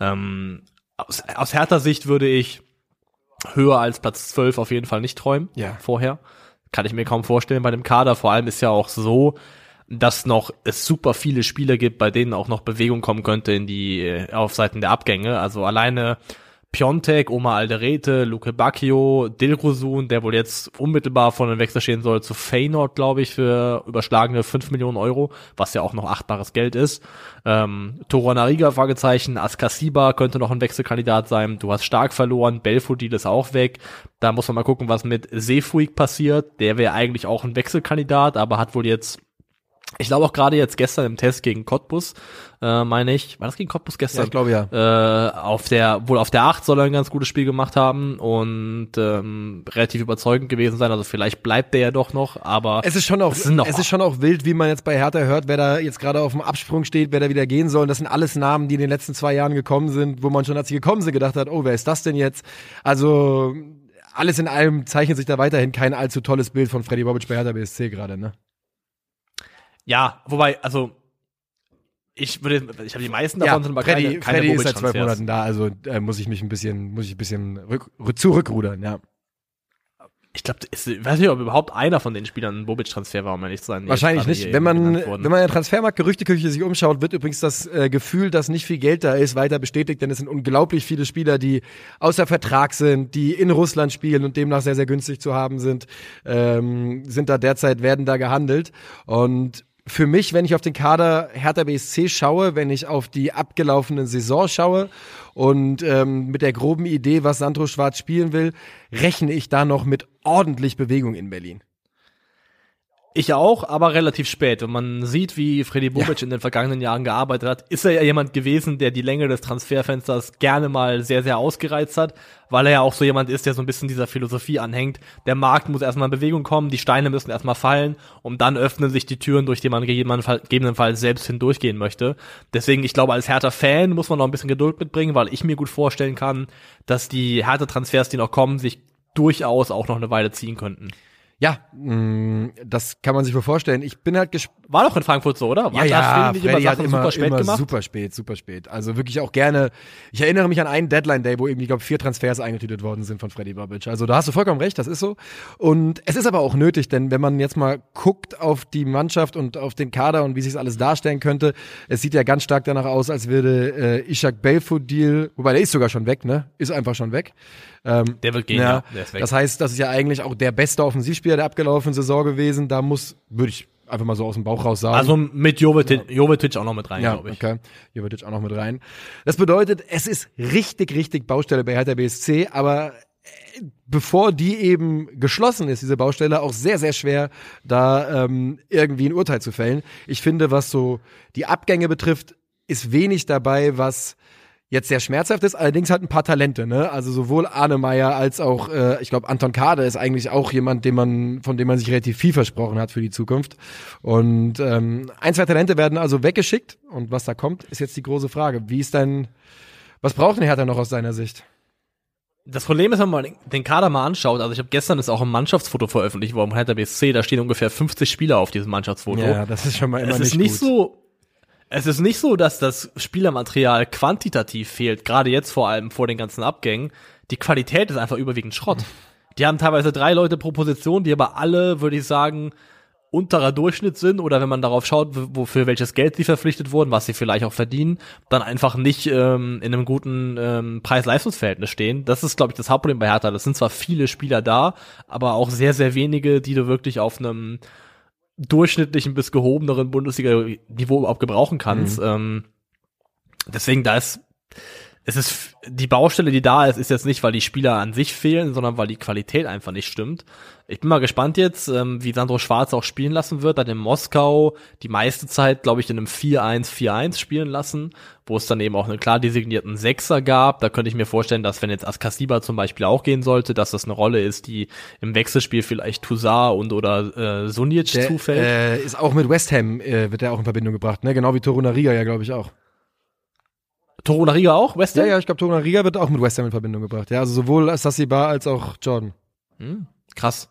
ähm, aus, aus härter Sicht würde ich höher als Platz 12 auf jeden Fall nicht träumen. Ja. Vorher. Kann ich mir kaum vorstellen bei dem Kader. Vor allem ist ja auch so, dass noch es super viele Spieler gibt, bei denen auch noch Bewegung kommen könnte in die äh, auf Seiten der Abgänge. Also alleine Piontek, Oma Alderete, Luke Bacchio, Dilrosun, der wohl jetzt unmittelbar vor dem Wechsel stehen soll, zu Feyenoord, glaube ich, für überschlagene 5 Millionen Euro, was ja auch noch achtbares Geld ist. Ähm, Toro Nariga, Fragezeichen, Askasiba könnte noch ein Wechselkandidat sein. Du hast stark verloren, Belfodil ist auch weg. Da muss man mal gucken, was mit Sefuig passiert. Der wäre eigentlich auch ein Wechselkandidat, aber hat wohl jetzt ich glaube auch gerade jetzt gestern im Test gegen Cottbus, äh, meine ich, war das gegen Cottbus gestern? Ja, ich glaube ja. Äh, auf der, wohl auf der 8 soll er ein ganz gutes Spiel gemacht haben und ähm, relativ überzeugend gewesen sein. Also vielleicht bleibt der ja doch noch, aber Es ist schon auch, es noch es ist schon auch wild, wie man jetzt bei Hertha hört, wer da jetzt gerade auf dem Absprung steht, wer da wieder gehen soll. Das sind alles Namen, die in den letzten zwei Jahren gekommen sind, wo man schon, als sie gekommen sind, gedacht hat, oh, wer ist das denn jetzt? Also alles in allem zeichnet sich da weiterhin kein allzu tolles Bild von Freddy Bobic bei Hertha BSC gerade, ne? Ja, wobei, also ich würde, ich habe die meisten davon sind aber Freddy, keine, keine Freddy ist seit zwölf Bobic-Transfers. Monaten da, also äh, muss ich mich ein bisschen, muss ich ein bisschen rück, rü- zurückrudern, ja. Ich glaube, ich weiß nicht, ob überhaupt einer von den Spielern ein Bobic-Transfer war, um ehrlich zu sein. Wahrscheinlich nicht. Wenn man, wenn man in der Transfermarkt-Gerüchteküche sich umschaut, wird übrigens das äh, Gefühl, dass nicht viel Geld da ist, weiter bestätigt, denn es sind unglaublich viele Spieler, die außer Vertrag sind, die in Russland spielen und demnach sehr, sehr günstig zu haben sind, ähm, sind da derzeit, werden da gehandelt. Und für mich, wenn ich auf den Kader Hertha BSC schaue, wenn ich auf die abgelaufene Saison schaue und ähm, mit der groben Idee, was Sandro Schwarz spielen will, rechne ich da noch mit ordentlich Bewegung in Berlin. Ich auch, aber relativ spät. Wenn man sieht, wie Freddy Bobic ja. in den vergangenen Jahren gearbeitet hat, ist er ja jemand gewesen, der die Länge des Transferfensters gerne mal sehr, sehr ausgereizt hat, weil er ja auch so jemand ist, der so ein bisschen dieser Philosophie anhängt. Der Markt muss erstmal in Bewegung kommen, die Steine müssen erstmal fallen und dann öffnen sich die Türen, durch die man gegebenenfalls selbst hindurchgehen möchte. Deswegen, ich glaube, als Hertha-Fan muss man noch ein bisschen Geduld mitbringen, weil ich mir gut vorstellen kann, dass die Hertha-Transfers, die noch kommen, sich durchaus auch noch eine Weile ziehen könnten. Ja, mh, mm, das kann man sich wohl vorstellen. Ich bin halt gespannt. War doch in Frankfurt so, oder? War ja, ja, Freddy hat immer, super spät immer gemacht? super spät, super spät. Also wirklich auch gerne. Ich erinnere mich an einen Deadline-Day, wo irgendwie, ich glaube, vier Transfers eingetütet worden sind von Freddy Babic. Also da hast du vollkommen recht, das ist so. Und es ist aber auch nötig, denn wenn man jetzt mal guckt auf die Mannschaft und auf den Kader und wie sich alles darstellen könnte, es sieht ja ganz stark danach aus, als würde äh, Ishak Belfodil, wobei der ist sogar schon weg, ne? Ist einfach schon weg. Ähm, der wird gehen, ja. ja. Das heißt, das ist ja eigentlich auch der beste Offensivspieler der abgelaufenen Saison gewesen. Da muss, würde ich einfach mal so aus dem Bauch raus sagen. Also mit Jovetic, ja. Jovetic auch noch mit rein, ja, glaube ich. Okay. Jovetic auch noch mit rein. Das bedeutet, es ist richtig, richtig Baustelle bei Hertha BSC, aber äh, bevor die eben geschlossen ist, diese Baustelle, auch sehr, sehr schwer, da ähm, irgendwie ein Urteil zu fällen. Ich finde, was so die Abgänge betrifft, ist wenig dabei, was jetzt sehr schmerzhaft ist, allerdings hat ein paar Talente, ne? Also sowohl Arne Meyer als auch, äh, ich glaube, Anton Kade ist eigentlich auch jemand, dem man, von dem man sich relativ viel versprochen hat für die Zukunft. Und ähm, ein, zwei Talente werden also weggeschickt und was da kommt, ist jetzt die große Frage. Wie ist dein, was braucht denn Hertha noch aus deiner Sicht? Das Problem ist, wenn man den Kader mal anschaut, also ich habe gestern ist auch ein Mannschaftsfoto veröffentlicht worden, Hertha BSC, da stehen ungefähr 50 Spieler auf diesem Mannschaftsfoto. Ja, das ist schon mal immer es nicht ist nicht gut. so es ist nicht so, dass das Spielermaterial quantitativ fehlt, gerade jetzt vor allem vor den ganzen Abgängen. Die Qualität ist einfach überwiegend Schrott. Die haben teilweise drei Leute pro Position, die aber alle, würde ich sagen, unterer Durchschnitt sind oder wenn man darauf schaut, wofür welches Geld sie verpflichtet wurden, was sie vielleicht auch verdienen, dann einfach nicht ähm, in einem guten ähm, Preis-Leistungsverhältnis stehen. Das ist, glaube ich, das Hauptproblem bei Hertha. Das sind zwar viele Spieler da, aber auch sehr, sehr wenige, die du wirklich auf einem durchschnittlichen bis gehobeneren Bundesliga-Niveau überhaupt gebrauchen kannst. Mhm. Ähm, deswegen, da ist, es ist, die Baustelle, die da ist, ist jetzt nicht, weil die Spieler an sich fehlen, sondern weil die Qualität einfach nicht stimmt. Ich bin mal gespannt jetzt, ähm, wie Sandro Schwarz auch spielen lassen wird. Hat in Moskau die meiste Zeit, glaube ich, in einem 4-1-4-1 spielen lassen, wo es dann eben auch einen klar designierten Sechser gab. Da könnte ich mir vorstellen, dass wenn jetzt Askasiba zum Beispiel auch gehen sollte, dass das eine Rolle ist, die im Wechselspiel vielleicht Toussaint und oder äh, Sunic der, zufällt. Äh, ist auch mit West Ham, äh, wird er auch in Verbindung gebracht, ne? Genau wie Torunariga ja, glaube ich, auch. Torunariga auch? West Ham? Ja, ja, ich glaube, Torunariga wird auch mit West Ham in Verbindung gebracht. Ja, also sowohl Sassiba als auch Jordan. Hm, krass.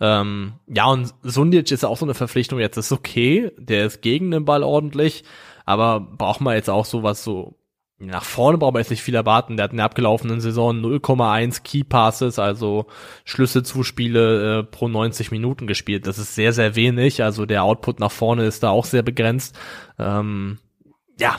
Ähm, ja, und Sundic ist auch so eine Verpflichtung, jetzt ist okay, der ist gegen den Ball ordentlich, aber braucht man jetzt auch sowas so, nach vorne braucht man jetzt nicht viel erwarten, der hat in der abgelaufenen Saison 0,1 Key Passes, also Schlüsselzuspiele äh, pro 90 Minuten gespielt, das ist sehr, sehr wenig, also der Output nach vorne ist da auch sehr begrenzt, ähm, ja,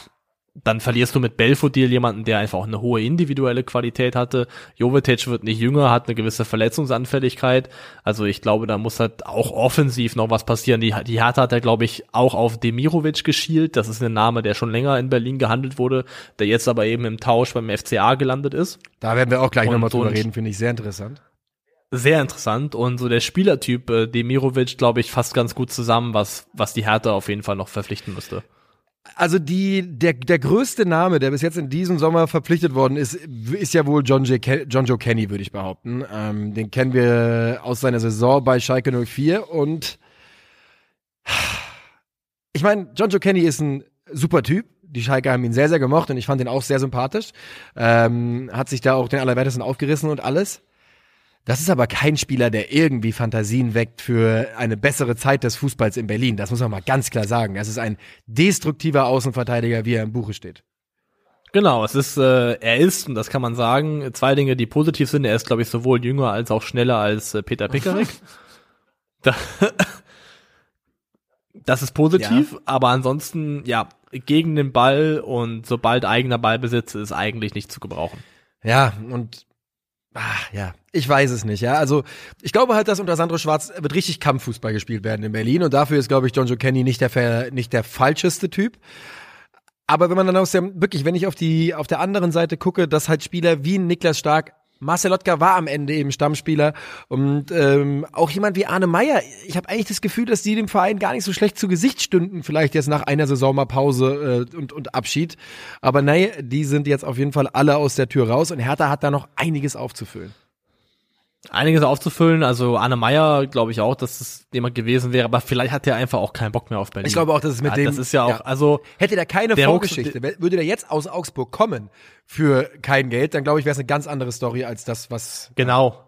dann verlierst du mit Belfodil jemanden, der einfach auch eine hohe individuelle Qualität hatte. Jovetic wird nicht jünger, hat eine gewisse Verletzungsanfälligkeit. Also ich glaube, da muss halt auch offensiv noch was passieren. Die, die Hertha hat ja, glaube ich, auch auf Demirovic geschielt. Das ist ein Name, der schon länger in Berlin gehandelt wurde, der jetzt aber eben im Tausch beim FCA gelandet ist. Da werden wir auch gleich nochmal drüber reden, finde ich sehr interessant. Sehr interessant und so der Spielertyp äh, Demirovic, glaube ich, fasst ganz gut zusammen, was, was die Hertha auf jeden Fall noch verpflichten müsste. Also die, der, der größte Name, der bis jetzt in diesem Sommer verpflichtet worden ist, ist ja wohl John, J. Ke John Joe Kenny, würde ich behaupten. Ähm, den kennen wir aus seiner Saison bei Schalke 04 und ich meine, John Joe Kenny ist ein super Typ. Die Schalke haben ihn sehr, sehr gemocht und ich fand ihn auch sehr sympathisch. Ähm, hat sich da auch den Allerwertesten aufgerissen und alles. Das ist aber kein Spieler, der irgendwie Fantasien weckt für eine bessere Zeit des Fußballs in Berlin. Das muss man mal ganz klar sagen. Das ist ein destruktiver Außenverteidiger, wie er im Buche steht. Genau, es ist, äh, er ist, und das kann man sagen, zwei Dinge, die positiv sind. Er ist, glaube ich, sowohl jünger als auch schneller als äh, Peter Pickerick. da, das ist positiv, ja. aber ansonsten, ja, gegen den Ball und sobald eigener Ballbesitz ist eigentlich nicht zu gebrauchen. Ja, und Ach, ja, ich weiß es nicht, ja. Also, ich glaube halt, dass unter Sandro Schwarz wird richtig Kampffußball gespielt werden in Berlin und dafür ist, glaube ich, John Joe Kenny nicht der, nicht der falscheste Typ. Aber wenn man dann aus dem, wirklich, wenn ich auf die, auf der anderen Seite gucke, dass halt Spieler wie Niklas Stark Marcel Lotka war am Ende eben Stammspieler und ähm, auch jemand wie Arne Meyer. Ich habe eigentlich das Gefühl, dass die dem Verein gar nicht so schlecht zu Gesicht stünden, vielleicht jetzt nach einer Saison mal Pause äh, und, und Abschied. Aber nein, die sind jetzt auf jeden Fall alle aus der Tür raus und Hertha hat da noch einiges aufzufüllen einiges aufzufüllen. Also Anne Meyer glaube ich auch, dass es jemand gewesen wäre, aber vielleicht hat er einfach auch keinen Bock mehr auf Berlin. Ich glaube auch, dass es mit ja, dem das ist ja auch ja. also hätte der keine der Vorgeschichte, Rucks, würde der jetzt aus Augsburg kommen für kein Geld, dann glaube ich, wäre es eine ganz andere Story als das, was Genau.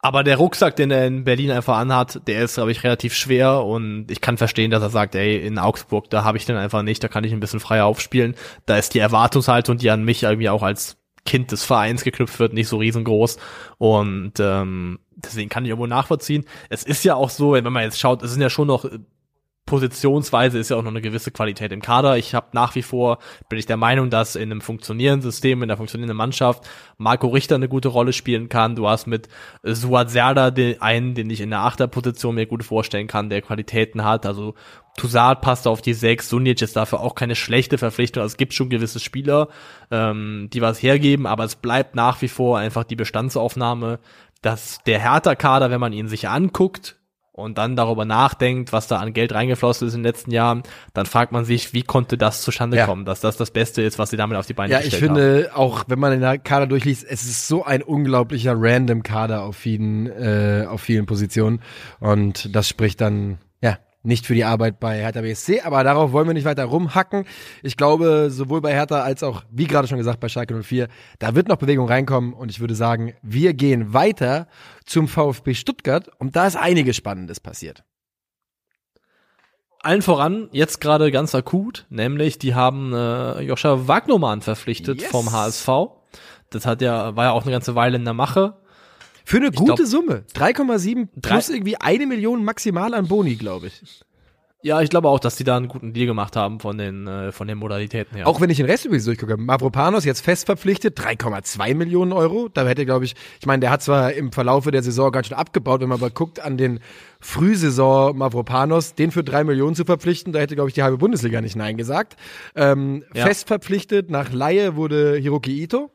Aber der Rucksack, den er in Berlin einfach anhat, der ist, glaube ich, relativ schwer und ich kann verstehen, dass er sagt, ey, in Augsburg, da habe ich den einfach nicht, da kann ich ein bisschen freier aufspielen. Da ist die Erwartungshaltung, die an mich irgendwie auch als Kind des Vereins geknüpft wird, nicht so riesengroß. Und ähm, deswegen kann ich irgendwo nachvollziehen. Es ist ja auch so, wenn man jetzt schaut, es sind ja schon noch positionsweise ist ja auch noch eine gewisse Qualität im Kader. Ich habe nach wie vor, bin ich der Meinung, dass in einem funktionierenden System, in einer funktionierenden Mannschaft Marco Richter eine gute Rolle spielen kann. Du hast mit Suat Serda den, einen, den ich in der Achterposition mir gut vorstellen kann, der Qualitäten hat. Also Toussaint passt auf die sechs, Sunic ist dafür auch keine schlechte Verpflichtung. Also es gibt schon gewisse Spieler, ähm, die was hergeben, aber es bleibt nach wie vor einfach die Bestandsaufnahme, dass der Hertha-Kader, wenn man ihn sich anguckt, und dann darüber nachdenkt, was da an Geld reingeflossen ist in den letzten Jahren, dann fragt man sich, wie konnte das zustande ja. kommen, dass das das Beste ist, was sie damit auf die Beine ja, gestellt haben. Ja, ich finde, haben. auch wenn man den Kader durchliest, es ist so ein unglaublicher random Kader auf vielen, äh, auf vielen Positionen und das spricht dann nicht für die Arbeit bei Hertha BSC, aber darauf wollen wir nicht weiter rumhacken. Ich glaube, sowohl bei Hertha als auch, wie gerade schon gesagt, bei Schalke 04, da wird noch Bewegung reinkommen und ich würde sagen, wir gehen weiter zum VfB Stuttgart und da ist einiges Spannendes passiert. Allen voran, jetzt gerade ganz akut, nämlich die haben äh, Joscha Wagnermann verpflichtet yes. vom HSV. Das hat ja, war ja auch eine ganze Weile in der Mache. Für eine gute glaub, Summe. 3,7 plus irgendwie eine Million maximal an Boni, glaube ich. Ja, ich glaube auch, dass die da einen guten Deal gemacht haben von den, äh, von den Modalitäten her. Auch wenn ich den Rest übrigens durchgucke. Mavropanos jetzt fest verpflichtet, 3,2 Millionen Euro. Da hätte, glaube ich, ich meine, der hat zwar im Verlaufe der Saison ganz schön abgebaut, wenn man aber guckt an den Frühsaison Mavropanos, den für drei Millionen zu verpflichten, da hätte, glaube ich, die halbe Bundesliga nicht Nein gesagt. Ähm, ja. Fest verpflichtet nach Laie wurde Hiroki Ito.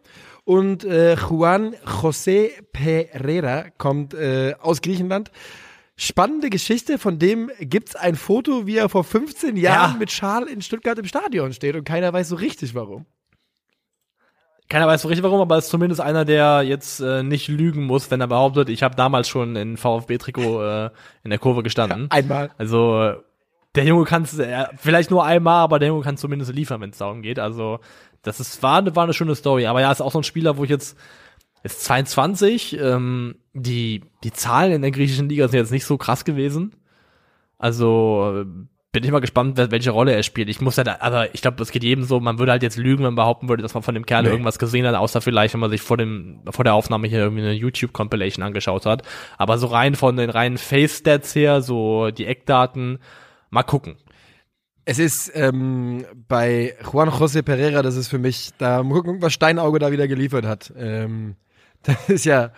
Und äh, Juan José Pereira kommt äh, aus Griechenland. Spannende Geschichte, von dem gibt's ein Foto, wie er vor 15 Jahren ja. mit Schal in Stuttgart im Stadion steht und keiner weiß so richtig warum. Keiner weiß so richtig warum, aber ist zumindest einer, der jetzt äh, nicht lügen muss, wenn er behauptet, ich habe damals schon in VfB-Trikot äh, in der Kurve gestanden. Ja, einmal. Also der Junge kann es, äh, vielleicht nur einmal, aber der Junge kann zumindest liefern, wenn es darum geht. Also das ist, war, war eine schöne Story. Aber ja, ist auch so ein Spieler, wo ich jetzt, ist 22, ähm, die, die Zahlen in der griechischen Liga sind jetzt nicht so krass gewesen. Also, bin ich mal gespannt, welche Rolle er spielt. Ich muss ja, da, aber ich glaube, es geht jedem so, man würde halt jetzt lügen, wenn man behaupten würde, dass man von dem Kerl nee. irgendwas gesehen hat, außer vielleicht, wenn man sich vor dem, vor der Aufnahme hier irgendwie eine YouTube-Compilation angeschaut hat. Aber so rein von den reinen Face-Stats her, so die Eckdaten, mal gucken. Es ist ähm, bei Juan José Pereira, das ist für mich, da mal gucken, was Steinauge da wieder geliefert hat. Ähm, das ist ja,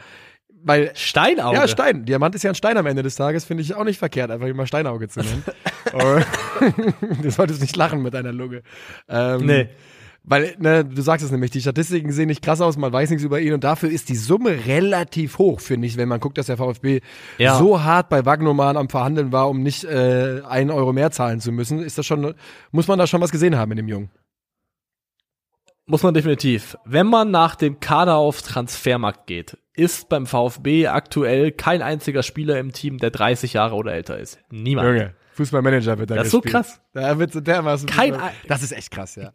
weil Steinauge. Ja, Stein. Diamant ist ja ein Stein am Ende des Tages, finde ich auch nicht verkehrt, einfach immer Steinauge zu nennen. du solltest nicht lachen mit deiner Lunge. Ähm, nee. Weil, ne, du sagst es nämlich, die Statistiken sehen nicht krass aus, man weiß nichts über ihn und dafür ist die Summe relativ hoch, finde ich, wenn man guckt, dass der VfB ja. so hart bei Wagnoman am Verhandeln war, um nicht äh, einen Euro mehr zahlen zu müssen. Ist das schon, muss man da schon was gesehen haben in dem Jungen? Muss man definitiv. Wenn man nach dem Kader auf Transfermarkt geht, ist beim VfB aktuell kein einziger Spieler im Team, der 30 Jahre oder älter ist. Niemand. Junge, Fußballmanager wird da Das ist so krass. Da wird so dermaßen. Kein, das ist echt krass, ja.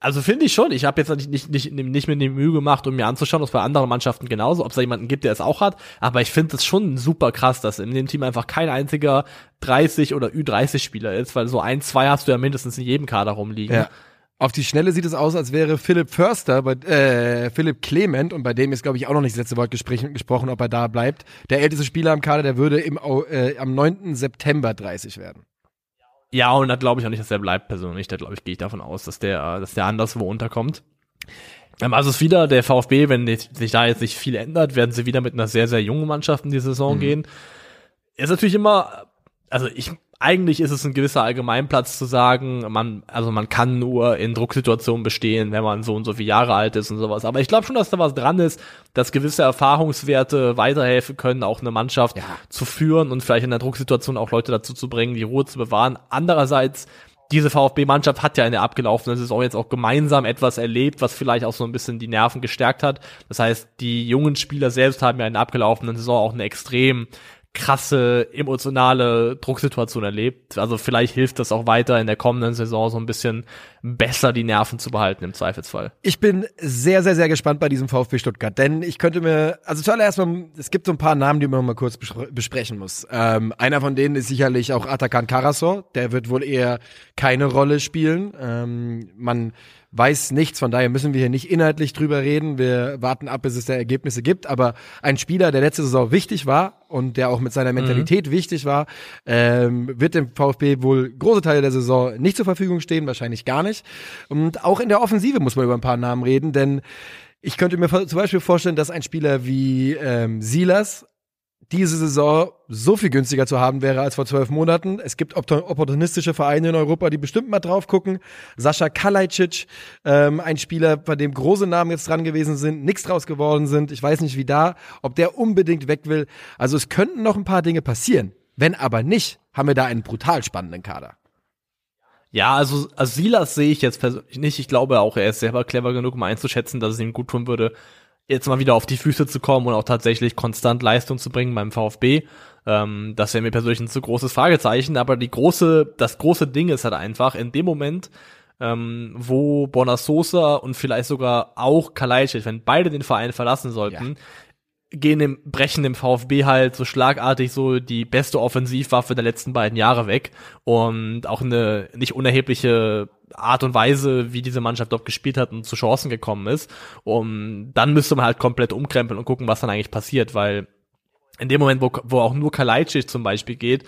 Also finde ich schon. Ich habe jetzt nicht, nicht, nicht, nicht mir die Mühe gemacht, um mir anzuschauen, ob es bei anderen Mannschaften genauso, ob es da jemanden gibt, der es auch hat. Aber ich finde es schon super krass, dass in dem Team einfach kein einziger 30 oder Ü30-Spieler ist, weil so ein, zwei hast du ja mindestens in jedem Kader rumliegen. Ja. Auf die Schnelle sieht es aus, als wäre Philipp Förster, bei, äh, Philipp Clement, und bei dem ist, glaube ich, auch noch nicht das letzte Wort gesprochen, ob er da bleibt. Der älteste Spieler am Kader, der würde im, äh, am 9. September 30 werden. Ja, und da glaube ich auch nicht, dass der bleibt persönlich. Da glaube ich, gehe ich davon aus, dass der, dass der anderswo unterkommt. Ähm, also es ist wieder der VfB, wenn sich da jetzt nicht viel ändert, werden sie wieder mit einer sehr, sehr jungen Mannschaft in die Saison mhm. gehen. Ist natürlich immer, also ich, eigentlich ist es ein gewisser Allgemeinplatz zu sagen, man, also man kann nur in Drucksituationen bestehen, wenn man so und so viele Jahre alt ist und sowas. Aber ich glaube schon, dass da was dran ist, dass gewisse Erfahrungswerte weiterhelfen können, auch eine Mannschaft ja. zu führen und vielleicht in der Drucksituation auch Leute dazu zu bringen, die Ruhe zu bewahren. Andererseits diese VfB-Mannschaft hat ja in der abgelaufenen Saison jetzt auch gemeinsam etwas erlebt, was vielleicht auch so ein bisschen die Nerven gestärkt hat. Das heißt, die jungen Spieler selbst haben ja in der abgelaufenen Saison auch eine extrem krasse emotionale Drucksituation erlebt. Also vielleicht hilft das auch weiter in der kommenden Saison so ein bisschen besser die Nerven zu behalten im Zweifelsfall. Ich bin sehr, sehr, sehr gespannt bei diesem VfB Stuttgart, denn ich könnte mir, also zuallererst mal, es gibt so ein paar Namen, die man mal kurz besprechen muss. Ähm, einer von denen ist sicherlich auch Atakan Karasor, der wird wohl eher keine Rolle spielen. Ähm, man weiß nichts, von daher müssen wir hier nicht inhaltlich drüber reden. Wir warten ab, bis es der Ergebnisse gibt. Aber ein Spieler, der letzte Saison wichtig war und der auch mit seiner Mentalität mhm. wichtig war, ähm, wird dem VfB wohl große Teile der Saison nicht zur Verfügung stehen, wahrscheinlich gar nicht. Und auch in der Offensive muss man über ein paar Namen reden, denn ich könnte mir zum Beispiel vorstellen, dass ein Spieler wie ähm, Silas diese Saison so viel günstiger zu haben wäre als vor zwölf Monaten. Es gibt opportunistische Vereine in Europa, die bestimmt mal drauf gucken. Sascha Kalajdzic, ähm, ein Spieler, bei dem große Namen jetzt dran gewesen sind, nichts draus geworden sind. Ich weiß nicht, wie da, ob der unbedingt weg will. Also es könnten noch ein paar Dinge passieren. Wenn aber nicht, haben wir da einen brutal spannenden Kader. Ja, also, also Silas sehe ich jetzt persönlich nicht. Ich glaube auch, er ist selber clever genug, um einzuschätzen, dass es ihm gut tun würde, jetzt mal wieder auf die Füße zu kommen und auch tatsächlich konstant Leistung zu bringen beim VfB. Ähm, das wäre mir persönlich ein zu großes Fragezeichen, aber die große, das große Ding ist halt einfach, in dem Moment, ähm, wo Bonasosa und vielleicht sogar auch Kalajdzic, wenn beide den Verein verlassen sollten, ja gehen dem, brechen dem VfB halt so schlagartig so die beste Offensivwaffe der letzten beiden Jahre weg und auch eine nicht unerhebliche Art und Weise, wie diese Mannschaft dort gespielt hat und zu Chancen gekommen ist. Und dann müsste man halt komplett umkrempeln und gucken, was dann eigentlich passiert, weil in dem Moment, wo, wo auch nur Kalajdzic zum Beispiel geht,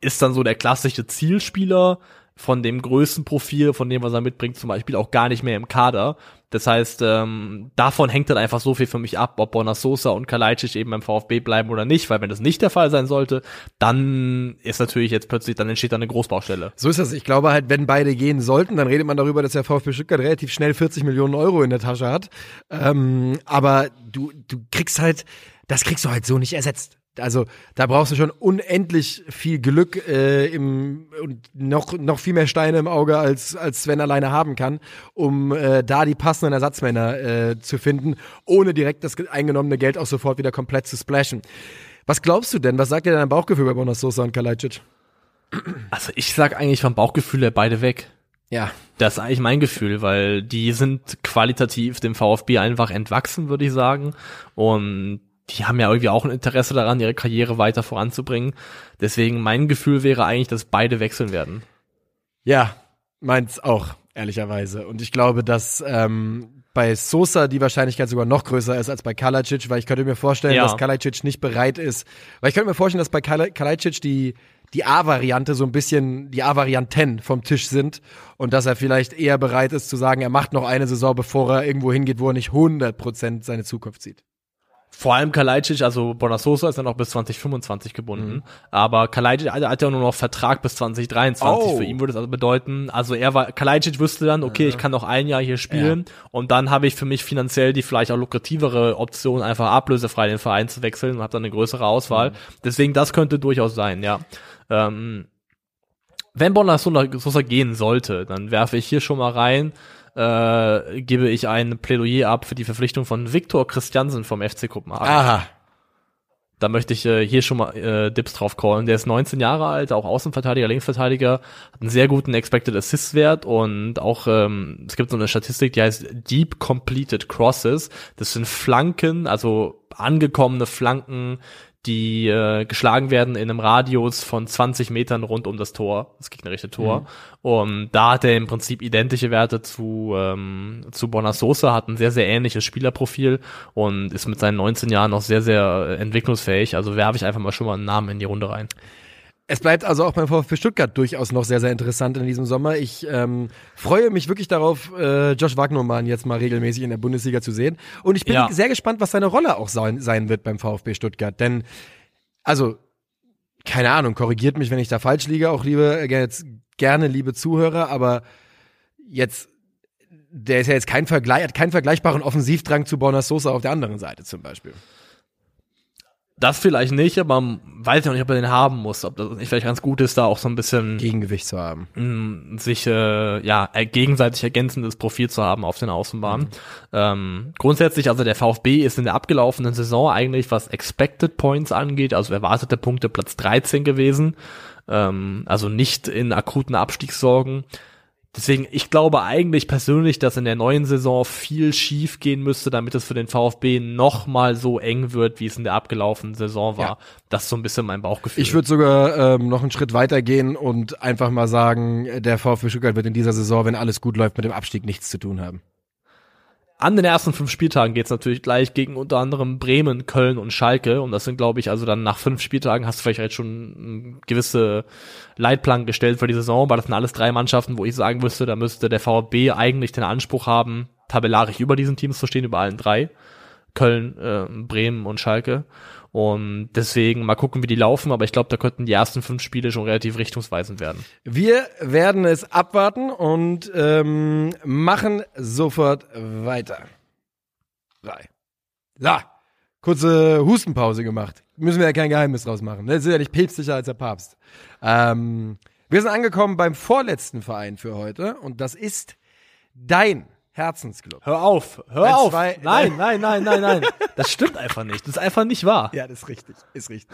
ist dann so der klassische Zielspieler, von dem größten Profil, von dem, was er mitbringt, zum Beispiel auch gar nicht mehr im Kader. Das heißt, ähm, davon hängt dann einfach so viel für mich ab, ob Bonasosa und Kalajdzic eben beim VfB bleiben oder nicht, weil wenn das nicht der Fall sein sollte, dann ist natürlich jetzt plötzlich, dann entsteht da eine Großbaustelle. So ist das. Ich glaube halt, wenn beide gehen sollten, dann redet man darüber, dass der VfB Stuttgart relativ schnell 40 Millionen Euro in der Tasche hat. Ähm, aber du, du kriegst halt, das kriegst du halt so nicht ersetzt also da brauchst du schon unendlich viel Glück äh, im, und noch, noch viel mehr Steine im Auge, als, als Sven alleine haben kann, um äh, da die passenden Ersatzmänner äh, zu finden, ohne direkt das eingenommene Geld auch sofort wieder komplett zu splashen. Was glaubst du denn? Was sagt dir dein Bauchgefühl bei Bonas Sosa und Kalajdzic? Also ich sag eigentlich vom Bauchgefühl her beide weg. Ja. Das ist eigentlich mein Gefühl, weil die sind qualitativ dem VfB einfach entwachsen, würde ich sagen. Und die haben ja irgendwie auch ein Interesse daran, ihre Karriere weiter voranzubringen. Deswegen mein Gefühl wäre eigentlich, dass beide wechseln werden. Ja, meins auch, ehrlicherweise. Und ich glaube, dass ähm, bei Sosa die Wahrscheinlichkeit sogar noch größer ist als bei Kalajdzic, weil ich könnte mir vorstellen, ja. dass Kalajdzic nicht bereit ist. Weil ich könnte mir vorstellen, dass bei Kalajdzic die die A-Variante so ein bisschen die A-Varianten vom Tisch sind und dass er vielleicht eher bereit ist zu sagen, er macht noch eine Saison, bevor er irgendwo hingeht, wo er nicht 100% seine Zukunft sieht. Vor allem Kalajdzic, also Bonasosa ist ja noch bis 2025 gebunden, mhm. aber Kalajdzic hat ja nur noch Vertrag bis 2023. Oh. Für ihn würde es also bedeuten, also er war, Kalajdzic wüsste dann, okay, ja. ich kann noch ein Jahr hier spielen ja. und dann habe ich für mich finanziell die vielleicht auch lukrativere Option, einfach ablösefrei den Verein zu wechseln und habe dann eine größere Auswahl. Mhm. Deswegen, das könnte durchaus sein, ja. Ähm, wenn Bonasosa gehen sollte, dann werfe ich hier schon mal rein, äh, gebe ich ein Plädoyer ab für die Verpflichtung von Viktor Christiansen vom FC Kopenhagen. Aha. Da möchte ich äh, hier schon mal äh, Dips drauf callen. Der ist 19 Jahre alt, auch Außenverteidiger, Linksverteidiger, hat einen sehr guten Expected Assist Wert und auch ähm, es gibt so eine Statistik, die heißt Deep Completed Crosses. Das sind Flanken, also angekommene Flanken, die äh, geschlagen werden in einem Radius von 20 Metern rund um das Tor, das gegnerische Tor. Mhm. Und da hat er im Prinzip identische Werte zu, ähm, zu Bonasosa, hat ein sehr, sehr ähnliches Spielerprofil und ist mit seinen 19 Jahren noch sehr, sehr entwicklungsfähig. Also werfe ich einfach mal schon mal einen Namen in die Runde rein. Es bleibt also auch beim VfB Stuttgart durchaus noch sehr, sehr interessant in diesem Sommer. Ich ähm, freue mich wirklich darauf, äh, Josh Wagnermann jetzt mal regelmäßig in der Bundesliga zu sehen. Und ich bin Ja. sehr gespannt, was seine Rolle auch sein, sein wird beim VfB Stuttgart. Denn, also, keine Ahnung, korrigiert mich, wenn ich da falsch liege, auch liebe, äh, jetzt gerne liebe Zuhörer, aber jetzt, der ist ja jetzt kein Vergleich, hat keinen vergleichbaren Offensivdrang zu Borna Sosa auf der anderen Seite zum Beispiel. Das vielleicht nicht, aber man weiß ja nicht, ob er den haben muss. Ob das nicht vielleicht ganz gut ist, da auch so ein bisschen Gegengewicht zu haben. mh, sich äh, ja gegenseitig ergänzendes Profil zu haben auf den Außenbahnen. Ähm, grundsätzlich, also der VfB ist in der abgelaufenen Saison eigentlich, was Expected Points angeht, also erwartete Punkte Platz 13 gewesen. Ähm, also nicht in akuten Abstiegssorgen. Deswegen, ich glaube eigentlich persönlich, dass in der neuen Saison viel schief gehen müsste, damit es für den VfB noch mal so eng wird, wie es in der abgelaufenen Saison war. Ja. Das ist so ein bisschen mein Bauchgefühl. Ich würde sogar ähm, noch einen Schritt weiter gehen und einfach mal sagen, der VfB Stuttgart wird in dieser Saison, wenn alles gut läuft, mit dem Abstieg nichts zu tun haben. An den ersten fünf Spieltagen geht's natürlich gleich gegen unter anderem Bremen, Köln und Schalke. Und das sind, glaube ich, also dann nach fünf Spieltagen hast du vielleicht jetzt schon gewisse Leitplanken gestellt für die Saison, weil das sind alles drei Mannschaften, wo ich sagen müsste, da müsste der VfB eigentlich den Anspruch haben, tabellarisch über diesen Teams zu stehen, über allen drei. Köln, äh, Bremen und Schalke. Und deswegen mal gucken, wie die laufen, aber ich glaube, da könnten die ersten fünf Spiele schon relativ richtungsweisend werden. Wir werden es abwarten und ähm, machen sofort weiter. Drei. So, kurze Hustenpause gemacht. Müssen wir ja kein Geheimnis draus machen. Ne? Sind ja nicht päpstlicher als der Papst. Ähm, wir sind angekommen beim vorletzten Verein für heute und das ist dein Herzensclub. Hör auf, hör Eins, auf. zwei, nein, nein, nein, nein, nein. Das stimmt einfach nicht. Das ist einfach nicht wahr. Ja, das ist richtig, ist richtig.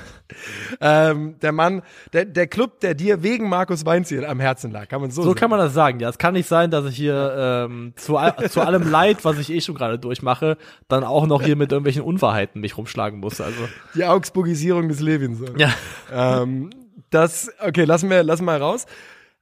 ähm, der Mann, der, der Club, der dir wegen Markus Weinziel am Herzen lag, kann man so, So sagen. kann man das sagen. Ja, es kann nicht sein, dass ich hier ähm, zu, zu allem Leid, was ich eh schon gerade durchmache, dann auch noch hier mit irgendwelchen Unwahrheiten mich rumschlagen muss. Also Die Augsburgisierung des Levinson. ja, ähm, das, okay, lassen wir, lassen wir raus.